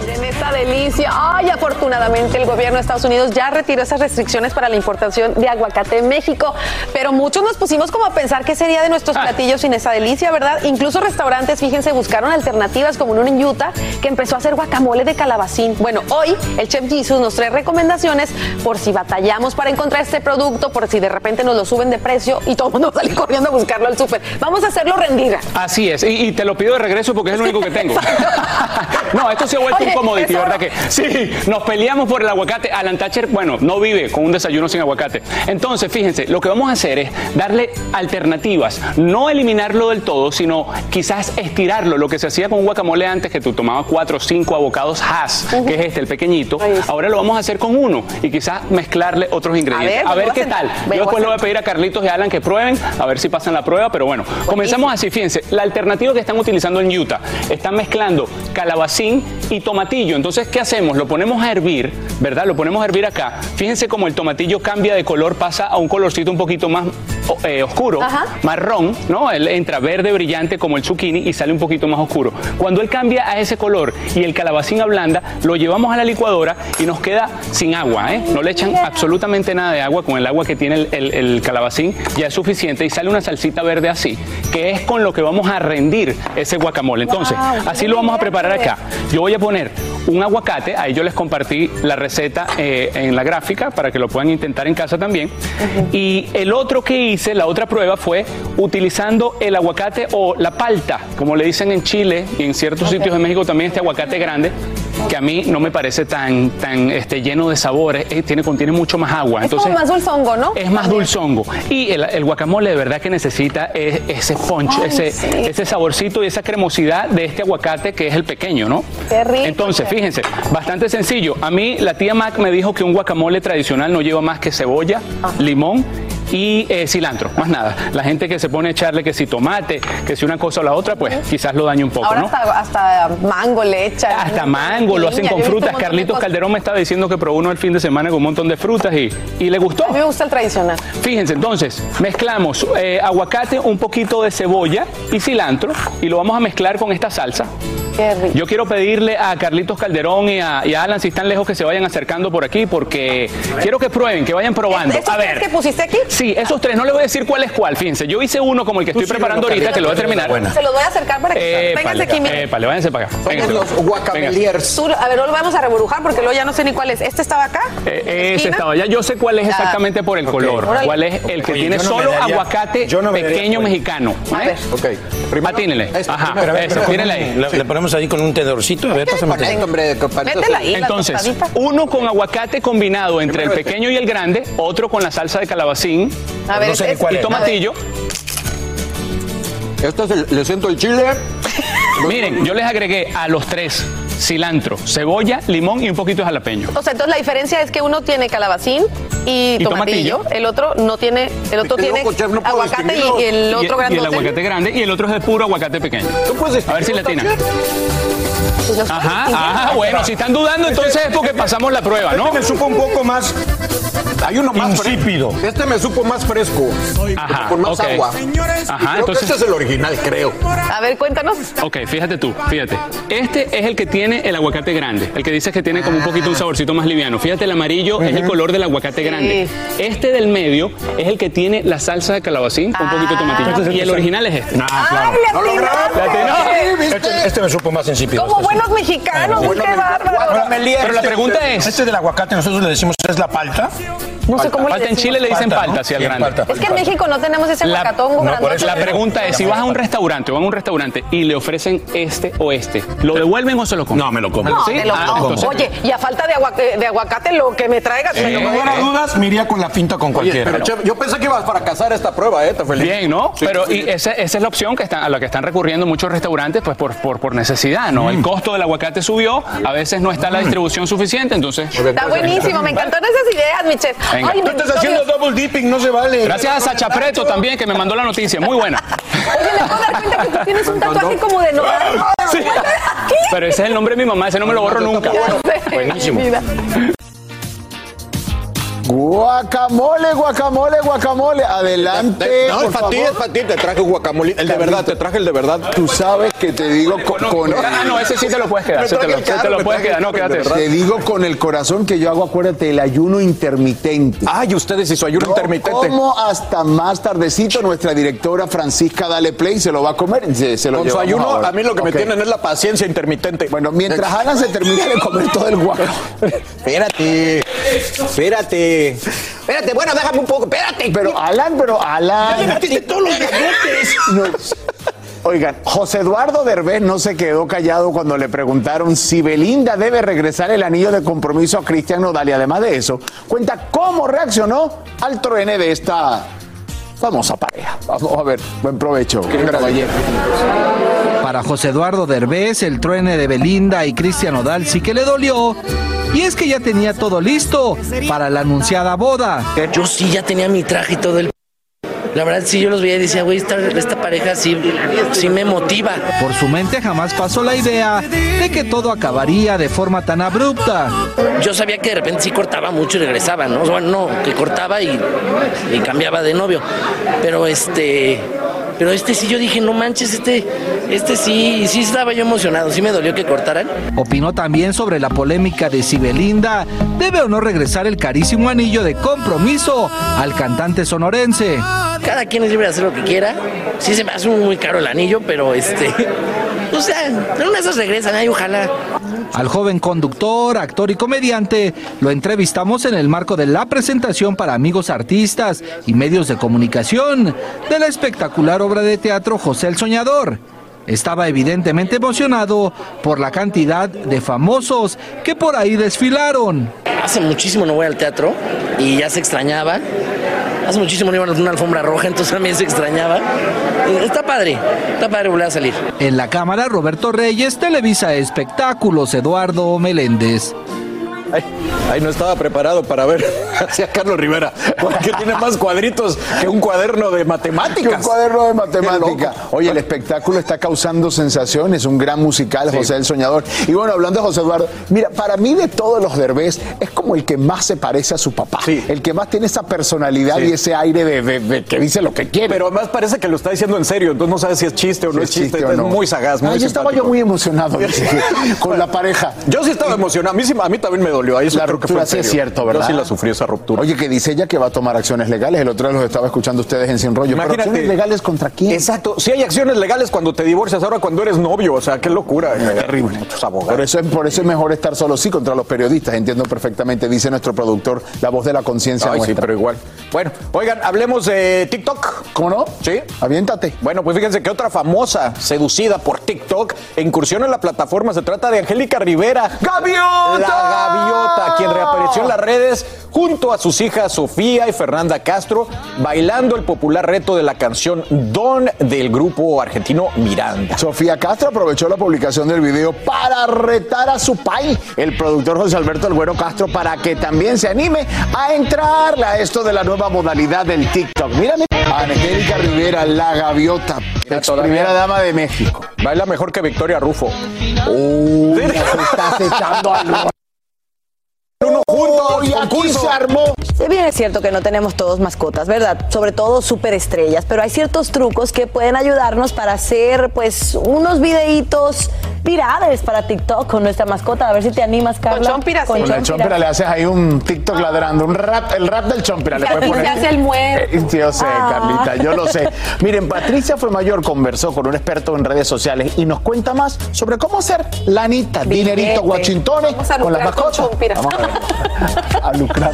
Miren esta delicia. Ay, afortunadamente el gobierno de Estados Unidos ya retiró esas restricciones para la importación de aguacate en México. Pero muchos nos pusimos como a pensar qué sería de nuestros platillos sin esa delicia, ¿verdad? Incluso restaurantes, fíjense, buscaron alternativas como en uno en Utah que empezó a hacer guacamole de calabacín. Bueno, hoy el chef Jesus nos trae recomendaciones por si batallamos para encontrar este producto, por si de repente nos lo suben de precio y todo el mundo <laughs> sale corriendo a buscarlo al súper. Vamos a hacerlo rendir. Así es, y, y te lo pido de regreso porque es el <laughs> único que tengo. <laughs> no, esto se ha vuelto un commodity, ¿verdad que? Sí, nos peleamos por el aguacate. Alan Thatcher, bueno, no vive con un desayuno sin aguacate. Entonces, fíjense, lo que vamos a hacer es darle alternativas, no eliminarlo del todo, sino quizás estirarlo. Lo que se hacía con un guacamole antes, que tú tomabas cuatro o cinco abocados Hass, que es este, el pequeñito. Ahora lo vamos a hacer con uno y quizás mezclarle otros ingredientes. ver, A ver, voy a qué tal. Yo después le voy a pedir a Carlitos y a Alan que prueben, a ver si pasan la prueba, pero bueno, comenzamos así, fíjense, la alternativa que están utilizando en Utah, están mezclando calabacín y tomatillo tomatillo. Entonces, ¿qué hacemos? Lo ponemos a hervir, ¿verdad? Lo ponemos a hervir acá. Fíjense cómo el tomatillo cambia de color, pasa a un colorcito un poquito más eh, oscuro, marrón, ¿no? Él entra verde brillante como el zucchini y sale un poquito más oscuro. Cuando él cambia a ese color y el calabacín ablanda, lo llevamos a la licuadora y nos queda sin agua, ¿eh? No le echan absolutamente nada de agua, con el agua que tiene el, el- el calabacín ya es suficiente y sale una salsita verde así, que es con lo que vamos a rendir ese guacamole. Entonces, así lo vamos a preparar acá. Yo voy a poner un aguacate, ahí yo les compartí la receta eh, en la gráfica para que lo puedan intentar en casa también. Y el otro que hice, la otra prueba fue utilizando el aguacate o la palta, como le dicen en Chile y en ciertos sitios de México también este aguacate grande, que a mí no me parece tan, tan este, lleno de sabores, eh, tiene, contiene mucho más agua. Es como más dulzongo, ¿no? Es más dulzongo. Y el, el guacamole de verdad que necesita es- ese punch, Ay, ese, sí. ese saborcito y esa cremosidad de este aguacate que es el pequeño, ¿no? Qué rico, Entonces, fíjense, bastante sencillo. A mí la tía Mac me dijo que un guacamole tradicional no lleva más que cebolla, limón y eh, cilantro, más nada. La gente que se pone a echarle que si tomate, que si una cosa o la otra, pues quizás lo dañe un poco, Ahora ¿no? hasta, hasta mango le echan. Hasta mango, lo hacen con frutas. Carlitos. Calderón me estaba diciendo que probó uno el fin de semana con un montón de frutas y, y le gustó. A mí me gusta el tradicional. Fíjense, entonces, mezclamos eh, aguacate, un poquito de cebolla y cilantro y lo vamos a mezclar con esta salsa. Qué rico. Yo quiero pedirle a Carlitos Calderón y a, y a Alan, si están lejos, que se vayan acercando por aquí porque quiero que prueben, que vayan probando. ¿Estos A tres ver. que pusiste aquí? Sí, esos tres, no les voy a decir cuál es cuál, fíjense. Yo hice uno como el que estoy preparando ahorita, que lo voy a terminar. Se los voy a acercar para que vénganse Épale, aquí, épale, váyanse para acá. Vénganse. los guacameliers. A ver, no lo vamos a reburujar porque luego ya no sé ni cuál es. ¿Este estaba acá? Eh, ese ¿Esquina? estaba ya. Yo sé cuál es exactamente por el color. ¿Cuál es el que Oye, tiene no solo daría- aguacate yo no me daría pequeño mexicano? A ¿eh? ver. Ok. Patínele. Ajá, Pero a ver, eso, ahí. Le, ponemos ahí con un tenedorcito. A ver, pásame Entonces, uno con aguacate combinado entre el pequeño y el grande, otro con la salsa de calabacín A ver, No sé ni es- cuál y tomatillo. Esto es el- le siento el chile. <laughs> Miren, yo les agregué a los tres cilantro, cebolla, limón y un poquito de jalapeño. O sea, entonces la diferencia es que uno tiene calabacín y, Y tomatillo, tomatillo. el otro no tiene, el otro tiene loco, chef, no puedo aguacate y, el Y- otro y, el aguacate grande y el otro es de puro aguacate pequeño. ¿Tú puedes A ver si le atinan. Pues Ajá, ajá, distinguir. bueno, si están dudando, entonces es porque pasamos la prueba, ¿no? Este me supo un poco más Hay uno más insípido. fresco. Este me supo más fresco. Ajá, con más ok. agua. Ajá, creo entonces- que este es el original, creo. A ver, cuéntanos. Ok, fíjate tú, fíjate. Este es el que tiene el aguacate grande, el que dices que tiene como un poquito un saborcito más liviano. Fíjate, el amarillo es el color del aguacate grande. Este del medio es el que tiene la salsa de calabacín con un poquito de tomatillo. Este y el original es este. Ah, claro. ¡Ay, le No lo grabé. Este, este me supo más insípido. Como este sí. buenos mexicanos, qué me- bárbaro. Pero la pregunta es, Este del aguacate nosotros le decimos es la palta. No sé cómo le falta en. Chile le dicen Palta, ¿no? palta hacia el Sí, grande. palta. Es que en México no tenemos ese La- no, por grandote. eso La pregunta es, si vas a un restaurante o van a un restaurante y le ofrecen este o este, ¿lo devuelven o se lo comen? No, me lo como. No, ¿Sí? lo Ah, como. entonces- Oye, y a falta de, agua- de aguacate, lo que me traigas, me lo Si no dudas, me iría con la pinta con Oye, cualquiera. pero chef, yo pensé que ibas para cazar esta prueba, ¿eh? Bien, ¿no? Sí, Pero sí. y esa, esa es la opción que están, a la que están recurriendo muchos restaurantes, pues por, por, por necesidad, ¿no? El costo del aguacate subió, a veces no está la distribución suficiente, entonces. Está buenísimo, me encantaron esas ideas, mi Venga. Ay, Tú estás haciendo double dipping, no se vale. Gracias a Sacha Preto también, que me mandó la noticia, muy buena. Oye, me puedo dar cuenta que tú tienes un tatuaje como de nogal. Sí. Aquí. Pero ese es el nombre de mi mamá, ese no me lo borro nunca. Buenísimo. Guacamole, guacamole, guacamole. Adelante. No, por es para ti, es favor. para ti. Te traje un guacamole. El de verdad, te traje el de verdad. Tú sabes que te digo con, con el, Ah, no, ese sí te lo puedes quedar, ese te lo, el te puedes quedar, el no, quédate. de te digo con el corazón que yo hago, acuérdate, el ayuno intermitente. Ay, ustedes y su ayuno intermitente. como hasta más tardecito nuestra directora Francisca Dale Play se lo va a comer. Se, se lo Con su ayuno, ahora. a mí lo que me tienen es la paciencia intermitente. Bueno, mientras Alan se termina de comer todo el guacamole. Espérate, espérate. Espérate, bueno, déjame un poco, espérate. Pero Alan, pero Alan. Ya le metiste todos los. Oigan, José Eduardo Derbez no se quedó callado cuando le preguntaron si Belinda debe regresar el anillo de compromiso a Cristian Nodal y además de eso, cuenta cómo reaccionó al truene de esta famosa pareja. Vamos a ver, buen provecho. Para José Eduardo Derbez, el truene de Belinda y Cristian Odal sí que le dolió. Y es que ya tenía todo listo para la anunciada boda. Yo sí ya tenía mi traje y todo el... la verdad sí yo los veía y decía, güey, esta, esta pareja sí, sí me motiva. Por su mente jamás pasó la idea de que todo acabaría de forma tan abrupta. Yo sabía que de repente sí cortaba mucho y regresaba, ¿no? Bueno, no, que cortaba y, y cambiaba de novio. Pero este, pero este sí yo dije, no manches, este, este sí, sí estaba yo emocionado, sí me dolió que cortaran. Opinó también sobre la polémica de si Belinda debe o no regresar el carísimo anillo de compromiso al cantante sonorense. Cada quien es libre de hacer lo que quiera. Sí se me hace muy caro el anillo, pero este, <laughs> o sea, en una de esas regresan, ahí ojalá. Al joven conductor, actor y comediante lo entrevistamos en el marco de la presentación para amigos artistas y medios de comunicación de la espectacular obra de teatro José el Soñador. Estaba evidentemente emocionado por la cantidad de famosos que por ahí desfilaron. Hace muchísimo no voy al teatro y ya se extrañaba. Hace muchísimo no iba a una alfombra roja, entonces también se extrañaba. Está padre, está padre volver a salir. En la cámara, Roberto Reyes, Televisa Espectáculos, Eduardo Meléndez. Ay, ay, no estaba preparado para ver <laughs> hacia Carlos Rivera, porque tiene más cuadritos que un cuaderno de matemáticas. Un cuaderno de matemáticas. Oye, el espectáculo está causando sensaciones, un gran musical, José el Soñador. Y bueno, hablando de José Eduardo, mira, para mí de todos los derbés es como el que más se parece a su papá. El que más tiene esa personalidad Sí. y ese aire de, de- de que dice lo que quiere. Pero además parece que lo está diciendo en serio, entonces no sabes si es chiste o no es chiste. o es no. muy sagaz, muy Ah, yo estaba yo muy emocionado <laughs> con la pareja. Yo sí estaba emocionado, a mí, a mí también me dolió. Ahí La ruptura sí es cierto, ¿verdad? Yo sí la sufrí esa ruptura. Oye, que dice ella que va a tomar acciones legales. El otro día los estaba escuchando ustedes en Sin Rollo. Pero acciones legales contra quién? Exacto. Si hay acciones legales cuando te divorcias, ahora cuando eres novio, o sea, qué locura. Terrible. Muchos abogados. Por eso, es, por eso es mejor estar solo, sí, contra los periodistas. Entiendo perfectamente, dice nuestro productor, la voz de la conciencia Ay, sí, nuestra. pero igual. Bueno, oigan, hablemos de TikTok. ¿Cómo no? Sí. Aviéntate. Bueno, pues fíjense que otra famosa seducida por TikTok e incursión en la plataforma se trata de Angélica Rivera. ¡Gaviota! La gaviota, quien reapareció en las redes junto a sus hijas Sofía y Fernanda Castro, bailando el popular reto de la canción Don del grupo argentino Miranda. Sofía Castro aprovechó la publicación del video para retar a su pai, el productor José Alberto El Güero Castro, para que también se anime a entrarle a esto de la nueva modalidad del TikTok. Mírame, Angélica Rivera, la gaviota, ex primera dama de México. Baila mejor que Victoria Rufo. Te estás echando algo. <laughs> Uno juntos, y aquí se armó. Si bien es cierto que no tenemos todos mascotas, ¿verdad? Sobre todo superestrellas, pero hay ciertos trucos que pueden ayudarnos para hacer pues unos videitos virales para TikTok con nuestra mascota. A ver si te animas, Carla. Chompira, sí. Con el Chompira. le haces ahí un TikTok ladrando, un rap, el rap del chompira le puedes se poner. hace el muerto. Eh, Yo sé, Ah. Carlita, yo lo sé. Miren, Patricia Mayor conversó con un experto en redes sociales y nos cuenta más sobre cómo hacer lanita, dinerito, guachintones con las con mascotas. Vamos a. A lucrar.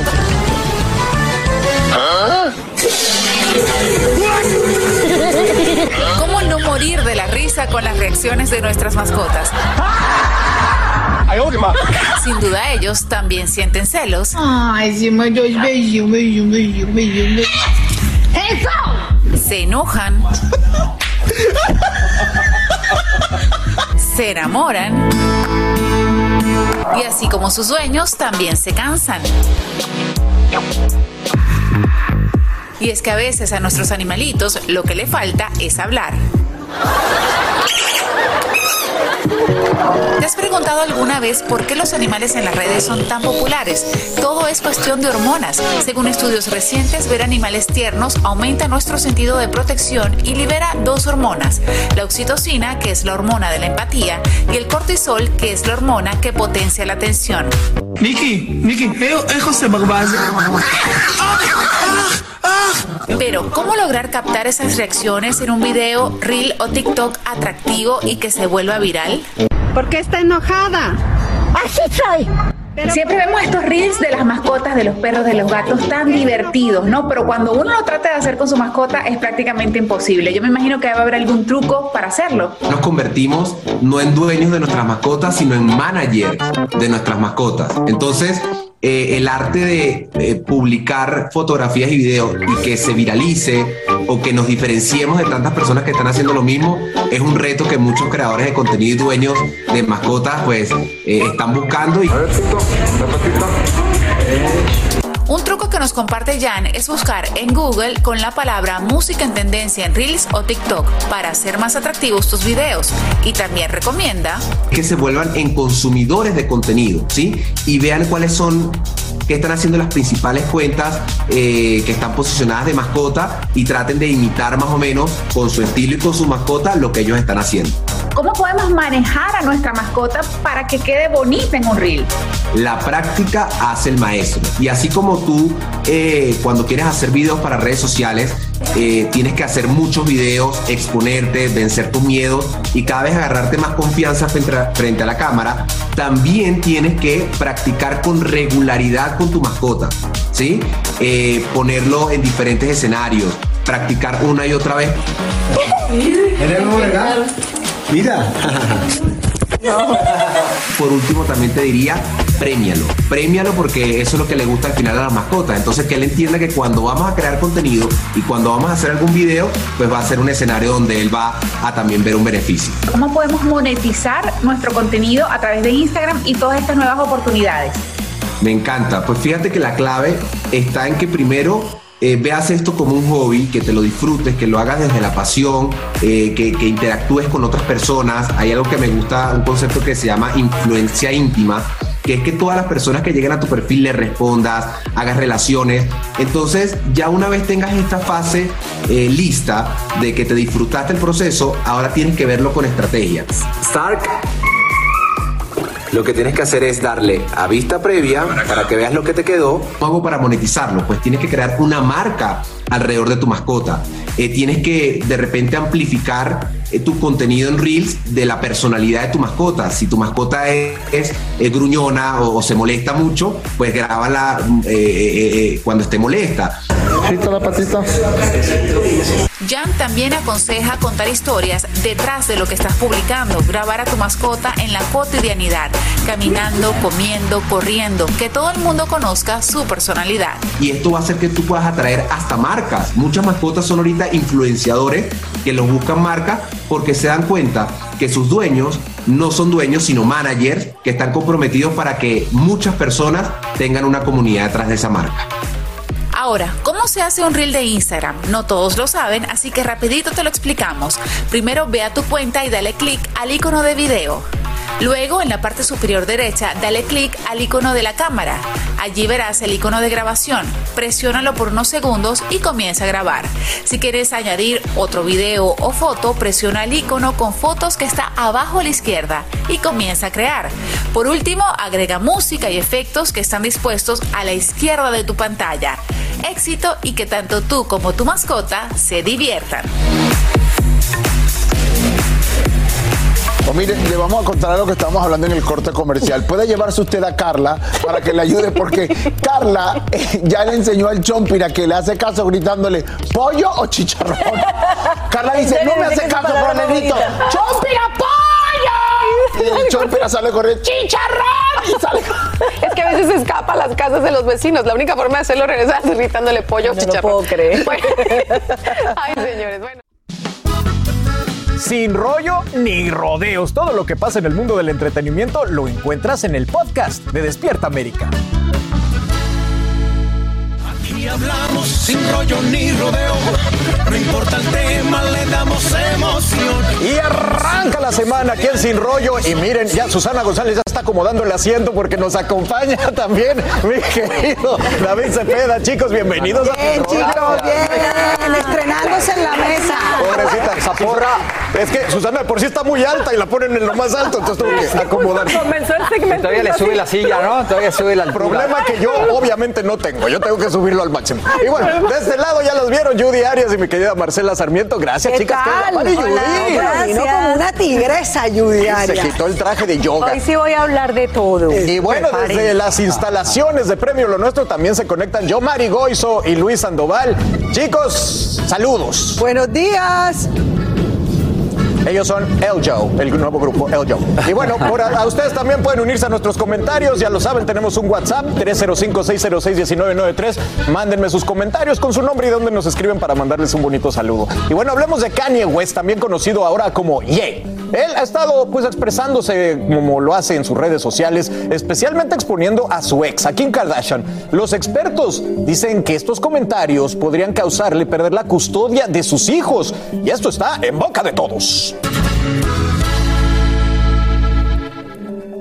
¿Cómo no morir de la risa con las reacciones de nuestras mascotas? Sin duda ellos también sienten celos. Isso! Se enojan. Se enamoran. Y así como sus dueños, también se cansan. Y es que a veces a nuestros animalitos lo que le falta es hablar. ¿Te has preguntado alguna vez por qué los animales en las redes son tan populares? Todo es cuestión de hormonas. Según estudios recientes, ver animales tiernos aumenta nuestro sentido de protección y libera dos hormonas, la oxitocina, que es la hormona de la empatía, y el cortisol, que es la hormona que potencia la atención. Niki, Niki, eu, eu José Pero, ¿cómo lograr captar esas reacciones en un video, reel o TikTok atractivo y que se vuelva viral? ¿Por qué está enojada? Así soy. Siempre vemos estos reels de las mascotas, de los perros, de los gatos tan divertidos, ¿no? Pero cuando uno lo trata de hacer con su mascota es prácticamente imposible. Yo me imagino que debe haber algún truco para hacerlo. Nos convertimos no en dueños de nuestras mascotas, sino en manager de nuestras mascotas. Entonces, eh, el arte de eh, publicar fotografías y videos y que se viralice o que nos diferenciemos de tantas personas que están haciendo lo mismo es un reto que muchos creadores de contenido y dueños de mascotas pues eh, están buscando. Y... Un truco que nos comparte Jan es buscar en Google con la palabra música en tendencia en Reels o TikTok para hacer más atractivos tus videos. Y también recomienda que se vuelvan en consumidores de contenido, ¿sí? Y vean cuáles son qué están haciendo las principales cuentas eh, que están posicionadas de mascota y traten de imitar más o menos con su estilo y con su mascota lo que ellos están haciendo. ¿Cómo podemos manejar a nuestra mascota para que quede bonita en un reel? La práctica hace el maestro. Y así como tú, eh, cuando quieres hacer videos para redes sociales, eh, tienes que hacer muchos videos, exponerte, vencer tus miedos y cada vez agarrarte más confianza frente a, frente a la cámara, también tienes que practicar con regularidad con tu mascota, ¿sí? Eh, ponerlo en diferentes escenarios, practicar una y otra vez. Mira. <laughs> Por último, también te diría, premialo. Premialo porque eso es lo que le gusta al final a las mascotas. Entonces, que él entienda que cuando vamos a crear contenido y cuando vamos a hacer algún video, pues va a ser un escenario donde él va a también ver un beneficio. ¿Cómo podemos monetizar nuestro contenido a través de Instagram y todas estas nuevas oportunidades? Me encanta. Pues fíjate que la clave está en que primero eh, veas esto como un hobby, que te lo disfrutes, que lo hagas desde la pasión, eh, que, interactúes con otras personas. Hay algo que me gusta, un concepto que se llama influencia íntima, que es que todas las personas que lleguen a tu perfil le respondas, hagas relaciones. Entonces, ya una vez tengas esta fase eh, lista de que te disfrutaste el proceso, ahora tienes que verlo con estrategia. Stark lo que tienes que hacer es darle a vista previa para que veas lo que te quedó. ¿Cómo hago para monetizarlo? Pues tienes que crear una marca alrededor de tu mascota. Eh, tienes que de repente amplificar eh, tu contenido en Reels de la personalidad de tu mascota. Si tu mascota es, es, es gruñona o, o, se molesta mucho, pues grábala eh, cuando esté molesta. La patita. Jan también aconseja contar historias detrás de lo que estás publicando, grabar a tu mascota en la cotidianidad, caminando, comiendo, corriendo, que todo el mundo conozca su personalidad. Y esto va a hacer que tú puedas atraer hasta marcas. Muchas mascotas son ahorita influenciadores que los buscan marcas porque se dan cuenta que sus dueños no son dueños, sino managers que están comprometidos para que muchas personas tengan una comunidad detrás de esa marca. Ahora, ¿cómo se hace un reel de Instagram? No todos lo saben, así que rapidito te lo explicamos. Primero ve a tu cuenta y dale clic al icono de video. Luego, en la parte superior derecha, dale clic al icono de la cámara. Allí verás el icono de grabación. Presiónalo por unos segundos y comienza a grabar. Si quieres añadir otro video o foto, presiona el icono con fotos que está abajo a la izquierda y comienza a crear. Por último, agrega música y efectos que están dispuestos a la izquierda de tu pantalla. Éxito y que tanto tú como tu mascota se diviertan. Mire, le vamos a contar algo que estábamos hablando en el corte comercial. Puede llevarse usted a Carla para que le ayude, porque Carla eh, ya le enseñó al Chompira que le hace caso gritándole pollo o chicharrón. Carla <laughs> dice, no me hace caso, pero le grito, ¡Chompira, pollo! <laughs> Y el Chompira sale corriendo, ¡chicharrón! Y sale <laughs> Es que a veces se escapa a las casas de los vecinos. La única forma de hacerlo es regresar gritándole pollo o No chicharrón. lo puedo creer. Bueno. Ay, señores, bueno. Sin rollo ni rodeos. Todo lo que pasa en el mundo del entretenimiento lo encuentras en el podcast de Despierta América. Aquí hablamos sin rollo ni rodeo. No importa el tema, le damos emoción. Y arranca la semana aquí en Sin Rollo. Y miren, ya Susana González ya está acomodando el asiento porque nos acompaña <laughs> también mi querido David Cepeda. Chicos, bienvenidos a Bien, chicos, bien. Estrenándose en la mesa. Pobrecita, Zaporra. Es que Susana por sí está muy alta y la ponen en lo más alto, entonces tuvo que acomodar. Comenzó el segmento. Todavía le sube la silla, ¿no? Todavía sube la altura. Problema que yo obviamente no tengo. Yo tengo que subirlo al máximo. Y bueno, de este lado ya los vieron Judy Arias y mi querida Marcela Sarmiento. Gracias, ¿Qué chicas. tal? Hola, Hola, Judy. vino como una tigresa, Judy Se Arias. quitó el traje de yoga. Hoy sí voy a hablar de todo. Y bueno, desde las instalaciones de Premio Lo Nuestro también se conectan yo, Mari Goizo y Luis Sandoval. Chicos, saludos. Buenos días. Ellos son El Joe, el nuevo grupo El Joe. Y bueno, por a, a ustedes también pueden unirse a nuestros comentarios. Ya lo saben, tenemos un WhatsApp 305-606-1993. Mándenme sus comentarios con su nombre y dónde nos escriben para mandarles un bonito saludo. Y bueno, hablemos de Kanye West, también conocido ahora como Ye. Él ha estado pues expresándose como lo hace en sus redes sociales, especialmente exponiendo a su ex, a Kim Kardashian. Los expertos dicen que estos comentarios podrían causarle perder la custodia de sus hijos y esto está en boca de todos. Thank you.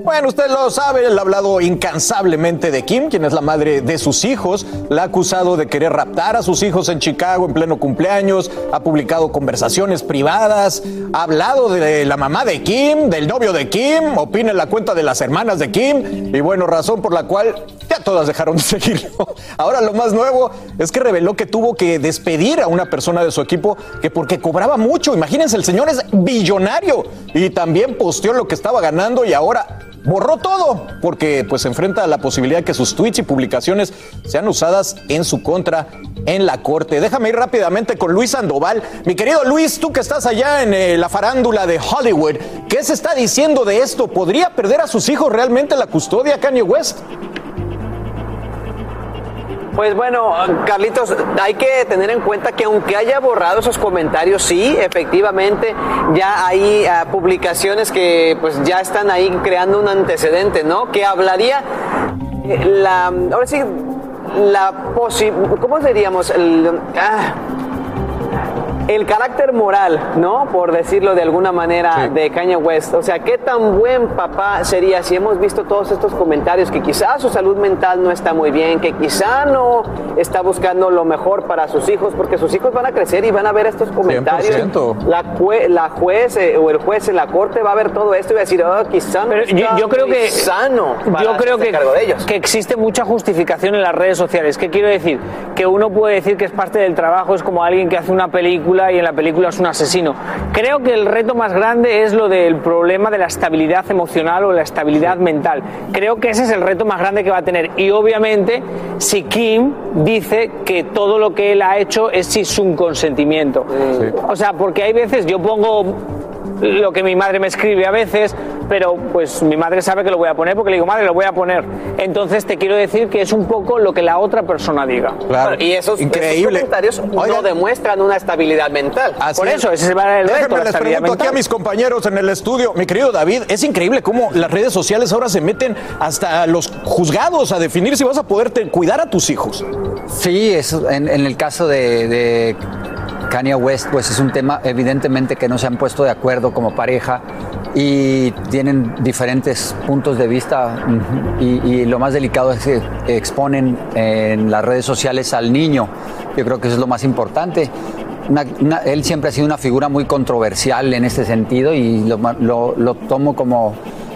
Bueno, usted lo sabe, él ha hablado incansablemente de Kim, quien es la madre de sus hijos. La ha acusado de querer raptar a sus hijos en Chicago en pleno cumpleaños. Ha publicado conversaciones privadas. Ha hablado de la mamá de Kim, del novio de Kim. Opina en la cuenta de las hermanas de Kim. Y bueno, razón por la cual ya todas dejaron de <laughs> seguirlo. Ahora lo más nuevo es que reveló que tuvo que despedir a una persona de su equipo que porque cobraba mucho. Imagínense, el señor es billonario. Y también posteó lo que estaba ganando y ahora borró todo porque pues enfrenta la posibilidad de que sus tweets y publicaciones sean usadas en su contra en la corte. Déjame ir rápidamente con Luis Sandoval. Mi querido Luis, tú que estás allá en eh, la farándula de Hollywood, ¿qué se está diciendo de esto? ¿Podría perder a sus hijos realmente la custodia Kanye West? Pues bueno, Carlitos, hay que tener en cuenta que aunque haya borrado esos comentarios, sí, efectivamente, ya hay uh, publicaciones que pues ya están ahí creando un antecedente, ¿no? Que hablaría eh, la, ahora sí, la posibilidad, ¿cómo diríamos? El, ah, el carácter moral, ¿no? Por decirlo de alguna manera, de Kanye West. O sea, ¿qué tan buen papá sería si hemos visto todos estos comentarios que quizás su salud mental no está muy bien, que quizá no está buscando lo mejor para sus hijos, porque sus hijos van a crecer y van a ver estos comentarios. 100%. La, jue- la juez eh, o el juez en la corte va a ver todo esto y va a decir, oh, quizá no Pero yo, está yo creo muy que sano. para yo creo que, cargo de ellos. que existe mucha justificación en las redes sociales. ¿Qué quiero decir? Que uno puede decir que es parte del trabajo, es como alguien que hace una película y en la película es un asesino. Creo que el reto más grande es lo del problema de la estabilidad emocional o la estabilidad mental. Creo que ese es el reto más grande que va a tener. Y obviamente, si Kim dice que todo lo que él ha hecho es sin su consentimiento. O sea, porque hay veces, yo pongo lo que mi madre me escribe a veces, pero pues mi madre sabe que lo voy a poner porque le digo, madre, lo voy a poner. Entonces te quiero decir que es un poco lo que la otra persona diga. Bueno, y esos, esos comentarios no demuestran una estabilidad mental. Así Por es. eso, ese va el reto, Déjenme la les pregunto aquí mental. a mis compañeros en el estudio. Mi querido David, es increíble cómo las redes sociales ahora se meten hasta los juzgados a definir si vas a poder te- cuidar a tus hijos. Sí, es, en, en el caso de, de Kanye West, pues es un tema evidentemente que no se han puesto de acuerdo como pareja y tienen diferentes puntos de vista y, lo más delicado es que exponen en las redes sociales al niño. Yo creo que eso es lo más importante. Él siempre ha sido una figura muy controversial en este sentido y lo tomo como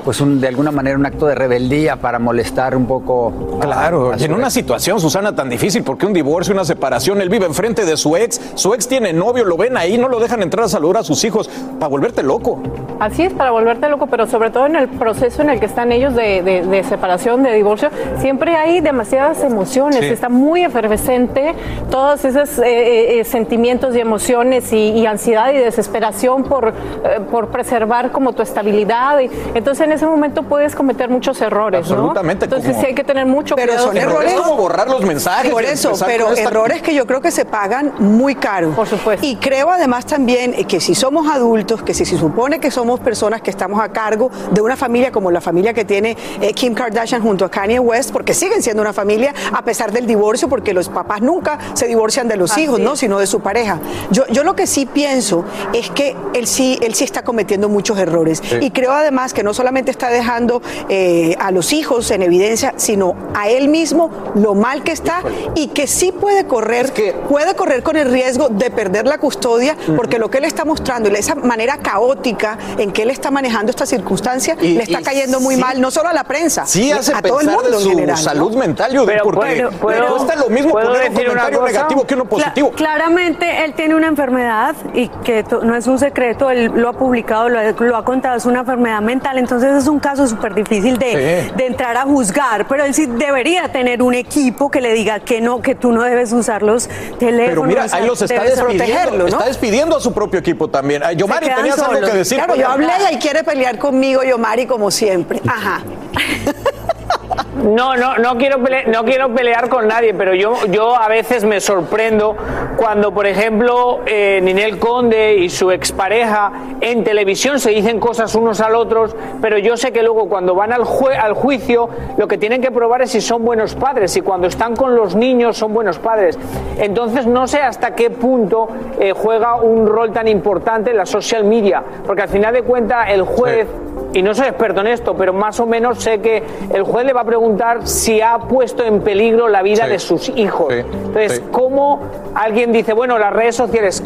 pues un- de alguna manera un acto de rebeldía para molestar un poco. a- Claro, a y su en una situación, Susana, tan difícil, porque un divorcio, una separación, él vive enfrente de su ex, su ex tiene novio, lo ven ahí, no lo dejan entrar a saludar a sus hijos, para volverte loco. Así es, para volverte loco, pero sobre todo en el proceso en el que están ellos de, de- de separación, de divorcio, siempre hay demasiadas emociones, Sí. está muy efervescente, todos esos eh, eh, sentimientos y emociones y, y ansiedad y desesperación por, eh, por preservar como tu estabilidad. Y, entonces en ese momento puedes cometer muchos errores, ¿no? Absolutamente, Entonces como- sí hay que tener mucho Pero cuidado. son errores. Es como borrar los mensajes. Por eso, pero esta- errores que yo creo que se pagan muy caro. Por supuesto. Y creo además también que si somos adultos, que si se supone que somos personas que estamos a cargo de una familia como la familia que tiene eh, Kim Kardashian junto a Kanye West, porque siguen siendo una familia a pesar del divorcio, porque los papás nunca se divorcian de los Así hijos, ¿no? es. sino de su pareja. Yo, yo lo que sí pienso es que él sí, él sí está cometiendo muchos errores. Sí. Y creo además que no solamente está dejando eh, a los hijos en evidencia, sino a él mismo lo mal que está y que sí puede correr, puede correr con el riesgo de perder la custodia, porque lo que él está mostrando, y esa manera caótica en que él está manejando esta circunstancia, Y- le está cayendo muy sí- mal, no solo a la prensa, Sí hace a todo el mundo de en su general. ¿no? salud mental, yo Pero porque puedo- cuesta lo mismo ¿puedo poner un comentario negativo que uno positivo. Cla- claramente él tiene una enfermedad y que no es un secreto, él lo ha publicado, lo ha, lo ha contado, es una enfermedad mental, entonces es un caso súper difícil de, Sí. de entrar a juzgar, pero él sí debería tener un equipo que le diga que no, que tú no debes usar los teléfonos. Pero mira, ahí los está despidiendo. Está despidiendo a su propio equipo también. Yomari, tenías algo solos. que decir. Claro, yo hablé y quiere pelear conmigo, Yomari, como siempre. Ajá. <laughs> No, no, no quiero pelear, no quiero pelear con nadie, pero yo, yo a veces me sorprendo cuando, por ejemplo, eh, Ninel Conde y su expareja en televisión se dicen cosas unos al otros, pero yo sé que luego cuando van al, al juicio lo que tienen que probar es si son buenos padres y cuando están con los niños son buenos padres. Entonces no sé hasta qué punto eh, juega un rol tan importante la social media, porque al final de cuentas el juez y no soy experto en esto, pero más o menos sé que el juez le va a preguntar si ha puesto en peligro la vida de sus hijos. Entonces, ¿cómo alguien dice, bueno, las redes sociales,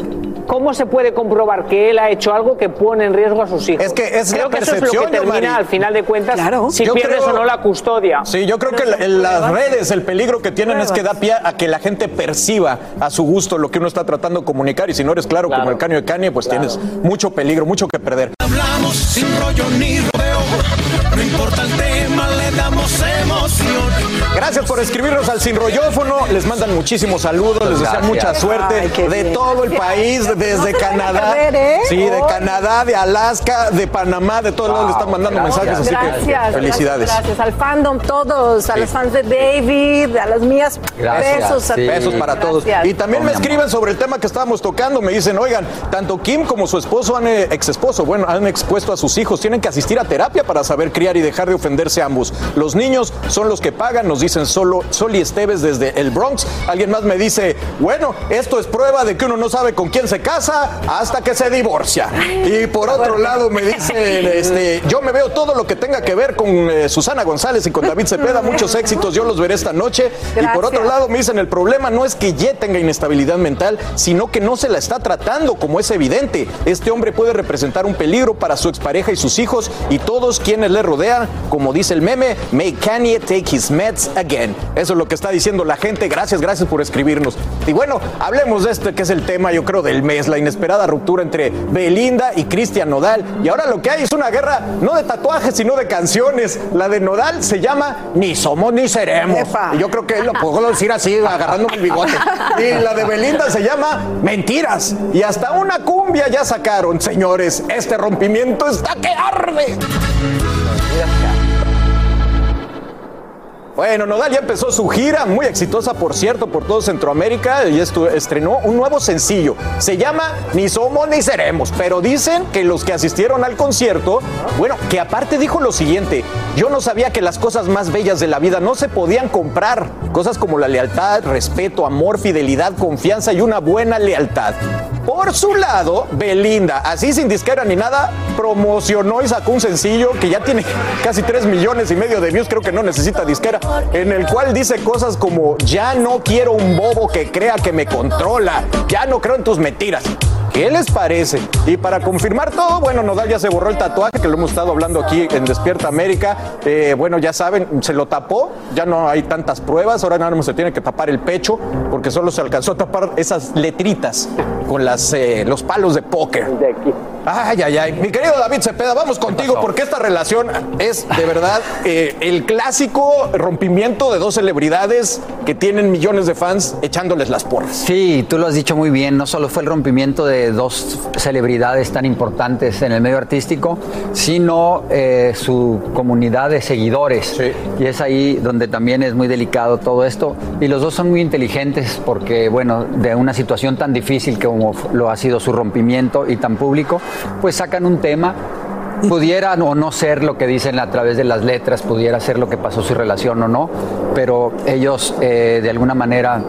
¿cómo se puede comprobar que él ha hecho algo que pone en riesgo a sus hijos? Es que es creo la que eso es lo percepción, que termina al final de cuentas si Yo pierdes creo- o no la custodia. Sí, yo creo que la- en las redes el peligro que tienen es que da pie a que la gente perciba a su gusto lo que uno está tratando de comunicar y si no eres claro, como el caño de Kanye, pues tienes mucho peligro, mucho que perder. Hablamos sin rollo ni rodeo. No importa el tema, damos emoción. Gracias por escribirnos al Sin Rollófono. Les mandan muchísimos saludos, les desean mucha suerte Ay, de bien. todo el país, <laughs> desde No Canadá. perder, ¿eh? Sí, de Oh. Canadá, de Alaska, de Panamá, de todos lados le están mandando mensajes, así que Gracias, felicidades. Gracias, al fandom todos, a los fans de David, a las mías. Besos a Besos para todos. Y también me escriben sobre el tema que estábamos tocando. Me dicen, oigan, tanto Kim como su esposo, han, eh, ex esposo, bueno, han expuesto a sus hijos. Tienen que asistir a terapia para saber criar y dejar de ofenderse a ambos. Los niños son los que pagan, nos dicen solo Sol y Esteves desde el Bronx. Alguien más me dice, bueno, esto es prueba de que uno no sabe con quién se casa hasta que se divorcia. Y por otro lado me dicen, <laughs> este, yo me veo todo lo que tenga que ver con eh, Susana González y con David Cepeda. <laughs> Muchos éxitos, yo los veré esta noche. Y por otro lado me dicen, el problema no es que Ye tenga inestabilidad mental, sino que no se la está tratando como es evidente. Este hombre puede representar un peligro para su expareja y sus hijos y todos quienes le rodean. Como dice el meme, make Kanye take his meds again. Eso es lo que está diciendo la gente. Gracias, gracias por escribirnos. Y bueno, hablemos de este que es el tema, yo creo, del mes, la inesperada ruptura entre Belinda y Cristian Nodal. Y ahora lo que hay es una guerra no de tatuajes, sino de canciones. La de Nodal se llama Ni somos ni seremos. Y yo creo que lo puedo decir así, agarrándome el bigote. Y la de Belinda se llama Mentiras. Y hasta una cumbia ya sacaron, señores. Este rompimiento está que arde. Bueno, Nodal ya empezó su gira, muy exitosa por cierto, por todo Centroamérica, y estu- estrenó un nuevo sencillo. Se llama Ni somos ni seremos, pero dicen que los que asistieron al concierto, bueno, que aparte dijo lo siguiente, yo no sabía que las cosas más bellas de la vida no se podían comprar, cosas como la lealtad, respeto, amor, fidelidad, confianza y una buena lealtad. Por su lado, Belinda, así sin disquera ni nada, promocionó y sacó un sencillo que ya tiene casi 3 millones y medio de views, creo que no necesita disquera, en el cual dice cosas como, ya no quiero un bobo que crea que me controla, ya no creo en tus mentiras. ¿Qué les parece? Y para confirmar todo, bueno, Nodal ya se borró el tatuaje, que lo hemos estado hablando aquí en Despierta América. Eh, bueno, ya saben, se lo tapó, ya no hay tantas pruebas, ahora nada más se tiene que tapar el pecho, porque solo se alcanzó a tapar esas letritas con las, eh, los palos de póker. Ay, ay, ay. Mi querido David Cepeda, vamos contigo porque esta relación es de verdad eh, el clásico rompimiento de dos celebridades que tienen millones de fans echándoles las porras. Sí, tú lo has dicho muy bien, no solo fue el rompimiento de dos celebridades tan importantes en el medio artístico, sino eh, su comunidad de seguidores. Y es ahí donde también es muy delicado todo esto. Y los dos son muy inteligentes porque, bueno, de una situación tan difícil como lo ha sido su rompimiento y tan público, pues sacan un tema pudiera o no ser lo que dicen a través de las letras, pudiera ser lo que pasó su relación o no, pero ellos eh, de alguna manera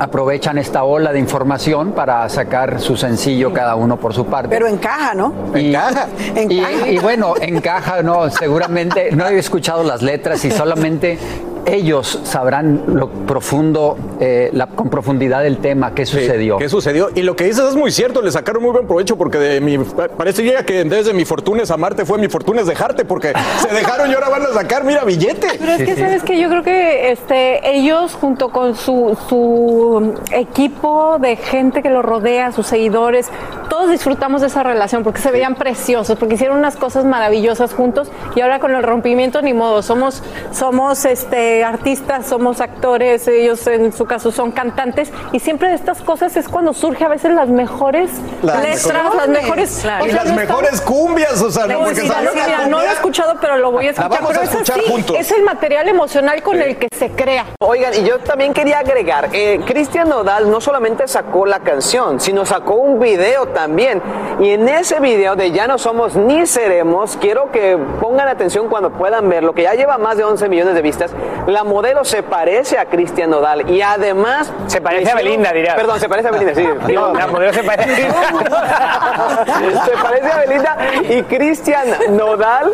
aprovechan esta ola de información para sacar su sencillo cada uno por su parte. Pero encaja, ¿no? Y, Encaja. y- y bueno, encaja, no, seguramente no he escuchado las letras y solamente ellos sabrán lo profundo, eh, la, con profundidad del tema, qué sucedió. ¿Qué sucedió? Y lo que dices es muy cierto, le sacaron muy buen provecho porque de mi, parece ya que en vez de mi fortuna es amarte fue mi fortuna es dejarte porque <laughs> se dejaron y ahora van a sacar, mira, billete. Pero es que, ¿sabes que Yo creo que este, ellos, junto con su, su equipo de gente que los rodea, sus seguidores, todos disfrutamos de esa relación porque se veían preciosos, porque hicieron unas cosas maravillosas juntos y ahora con el rompimiento ni modo, somos, somos este, artistas, somos actores, ellos en su caso son cantantes y siempre de estas cosas es cuando surge a veces las mejores letras, las mejores... Y las mejores cumbias, o sea, no, porque Sí, salió sí, la mira, no lo he escuchado, pero lo voy a escuchar. vamos pero a es escuchar así, juntos. es el material emocional con el que se crea. Oigan, y yo también quería agregar, eh, Cristian Nodal no solamente sacó la canción, sino sacó un video también. Y en ese video de Ya no somos ni seremos, quiero que pongan atención cuando puedan verlo, que ya lleva más de 11 millones de vistas. La modelo se parece a Cristian Nodal y además... Se parece a Belinda, diría. Perdón, se parece a Belinda, sí. <laughs> La modelo se parece a Belinda. <laughs> se parece a Belinda y Cristian Nodal.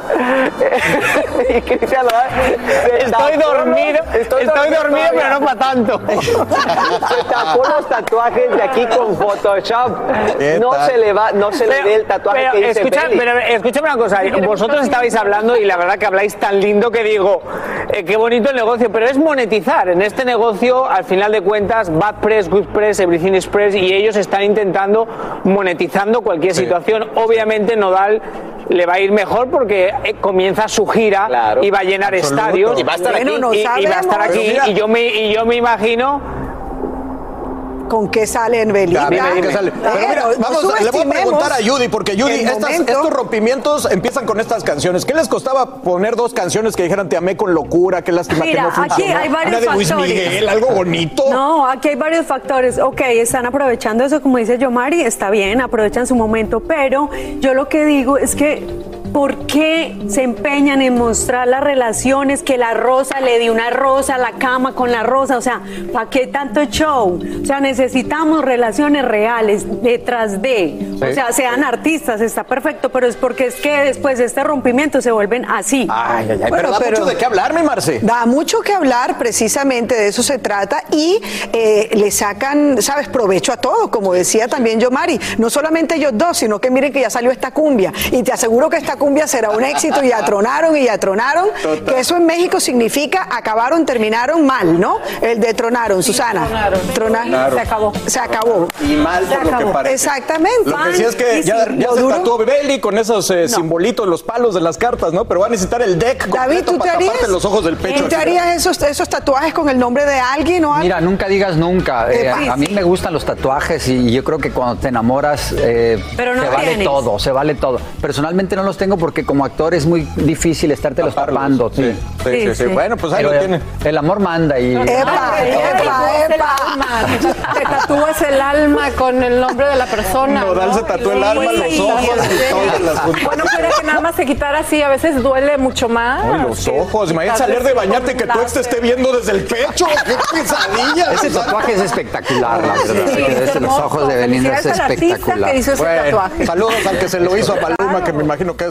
<laughs> y Cristian Nodal. Estoy tapó- dormido, estoy dormido, todavía. pero no para tanto. se tapó los tatuajes de aquí con Photoshop. ¿Qué No se le va, no se le ve el tatuaje pero que dice escucha, Belly. pero escúchame una cosa, vosotros estabais hablando y la verdad que habláis tan lindo que digo, eh, qué bonito el negocio, pero es monetizar. En este negocio, al final de cuentas, bad press, good press, everything is press, y ellos están intentando monetizando cualquier situación. Obviamente Nodal le va a ir mejor porque eh, comienza su gira y va a llenar Absoluto. estadios Y va a estar aquí. Y, y va a estar aquí mira- y yo me y yo me imagino ¿Con qué sale en Belinda? Dime, dime, sale. Pero mira, no vamos, le voy a preguntar a Judy, porque Judy, el estas- momento. estos rompimientos empiezan con estas canciones. ¿Qué les costaba poner dos canciones que dijeran te amé con locura? Qué lástima Mira, que no aquí funcionó. hay varios Una de Luis factores. Miguel, algo bonito. No, aquí hay varios factores. Ok, están aprovechando eso, como dice Yomari, está bien, aprovechan su momento, pero yo lo que digo es que. ¿Por qué se empeñan en mostrar las relaciones que la rosa le dio una rosa a la cama con la rosa? O sea, ¿para qué tanto show? O sea, necesitamos relaciones reales detrás de. O sea, sean artistas, está perfecto, pero es porque es que después de este rompimiento se vuelven así. Ay, ay, ay, Bueno, pero da pero- mucho de qué hablar, mi Marce. Da mucho que hablar, precisamente de eso se trata, y eh, le sacan, ¿sabes?, provecho a todo, como decía también yo, Mari. No solamente ellos dos, sino que miren que ya salió esta cumbia. Y te aseguro que esta cumbia será un éxito, y ya tronaron, y ya tronaron. Que eso en México significa acabaron, terminaron mal, ¿no? El de tronaron, Susana. Tronaron. Claro. Se acabó. Se acabó. Y mal Se por lo que acabó. parece. Exactamente. Lo que sí es que ya, ya se duro- tatuó Belly con esos eh, simbolitos, los palos de las cartas, ¿no? Pero va a necesitar el deck David, ¿tú te para harías? los ojos del pecho. ¿Tú te harías esos, esos tatuajes con el nombre de alguien o algo? Mira, nunca digas nunca. Eh, a, a mí me gustan los tatuajes y yo creo que cuando te enamoras eh, Pero no se vale tienes. todo, se vale todo. Personalmente no los tengo porque como actor es muy difícil estarte los tapando. Sí. Sí, sí, sí. Bueno, pues ahí Pero lo tiene. El amor manda y... Epa, epa, epa. Te tatúas el alma con el nombre de la persona. Nodal ¿no? se tatuó el alma, los ojos y todas las puntas. Bueno, pero que nada más se quitara así, a veces duele mucho más. Ay, los ojos. Imagínate salir de bañarte y que tu ex te esté viendo desde el pecho. ¡Qué pesadilla! Ese tatuaje es espectacular, la verdad. Es los ojos de Belinda es espectacular. que hizo ese Bueno, tatuaje. saludos al que se lo hizo a Maluma, que me imagino que debe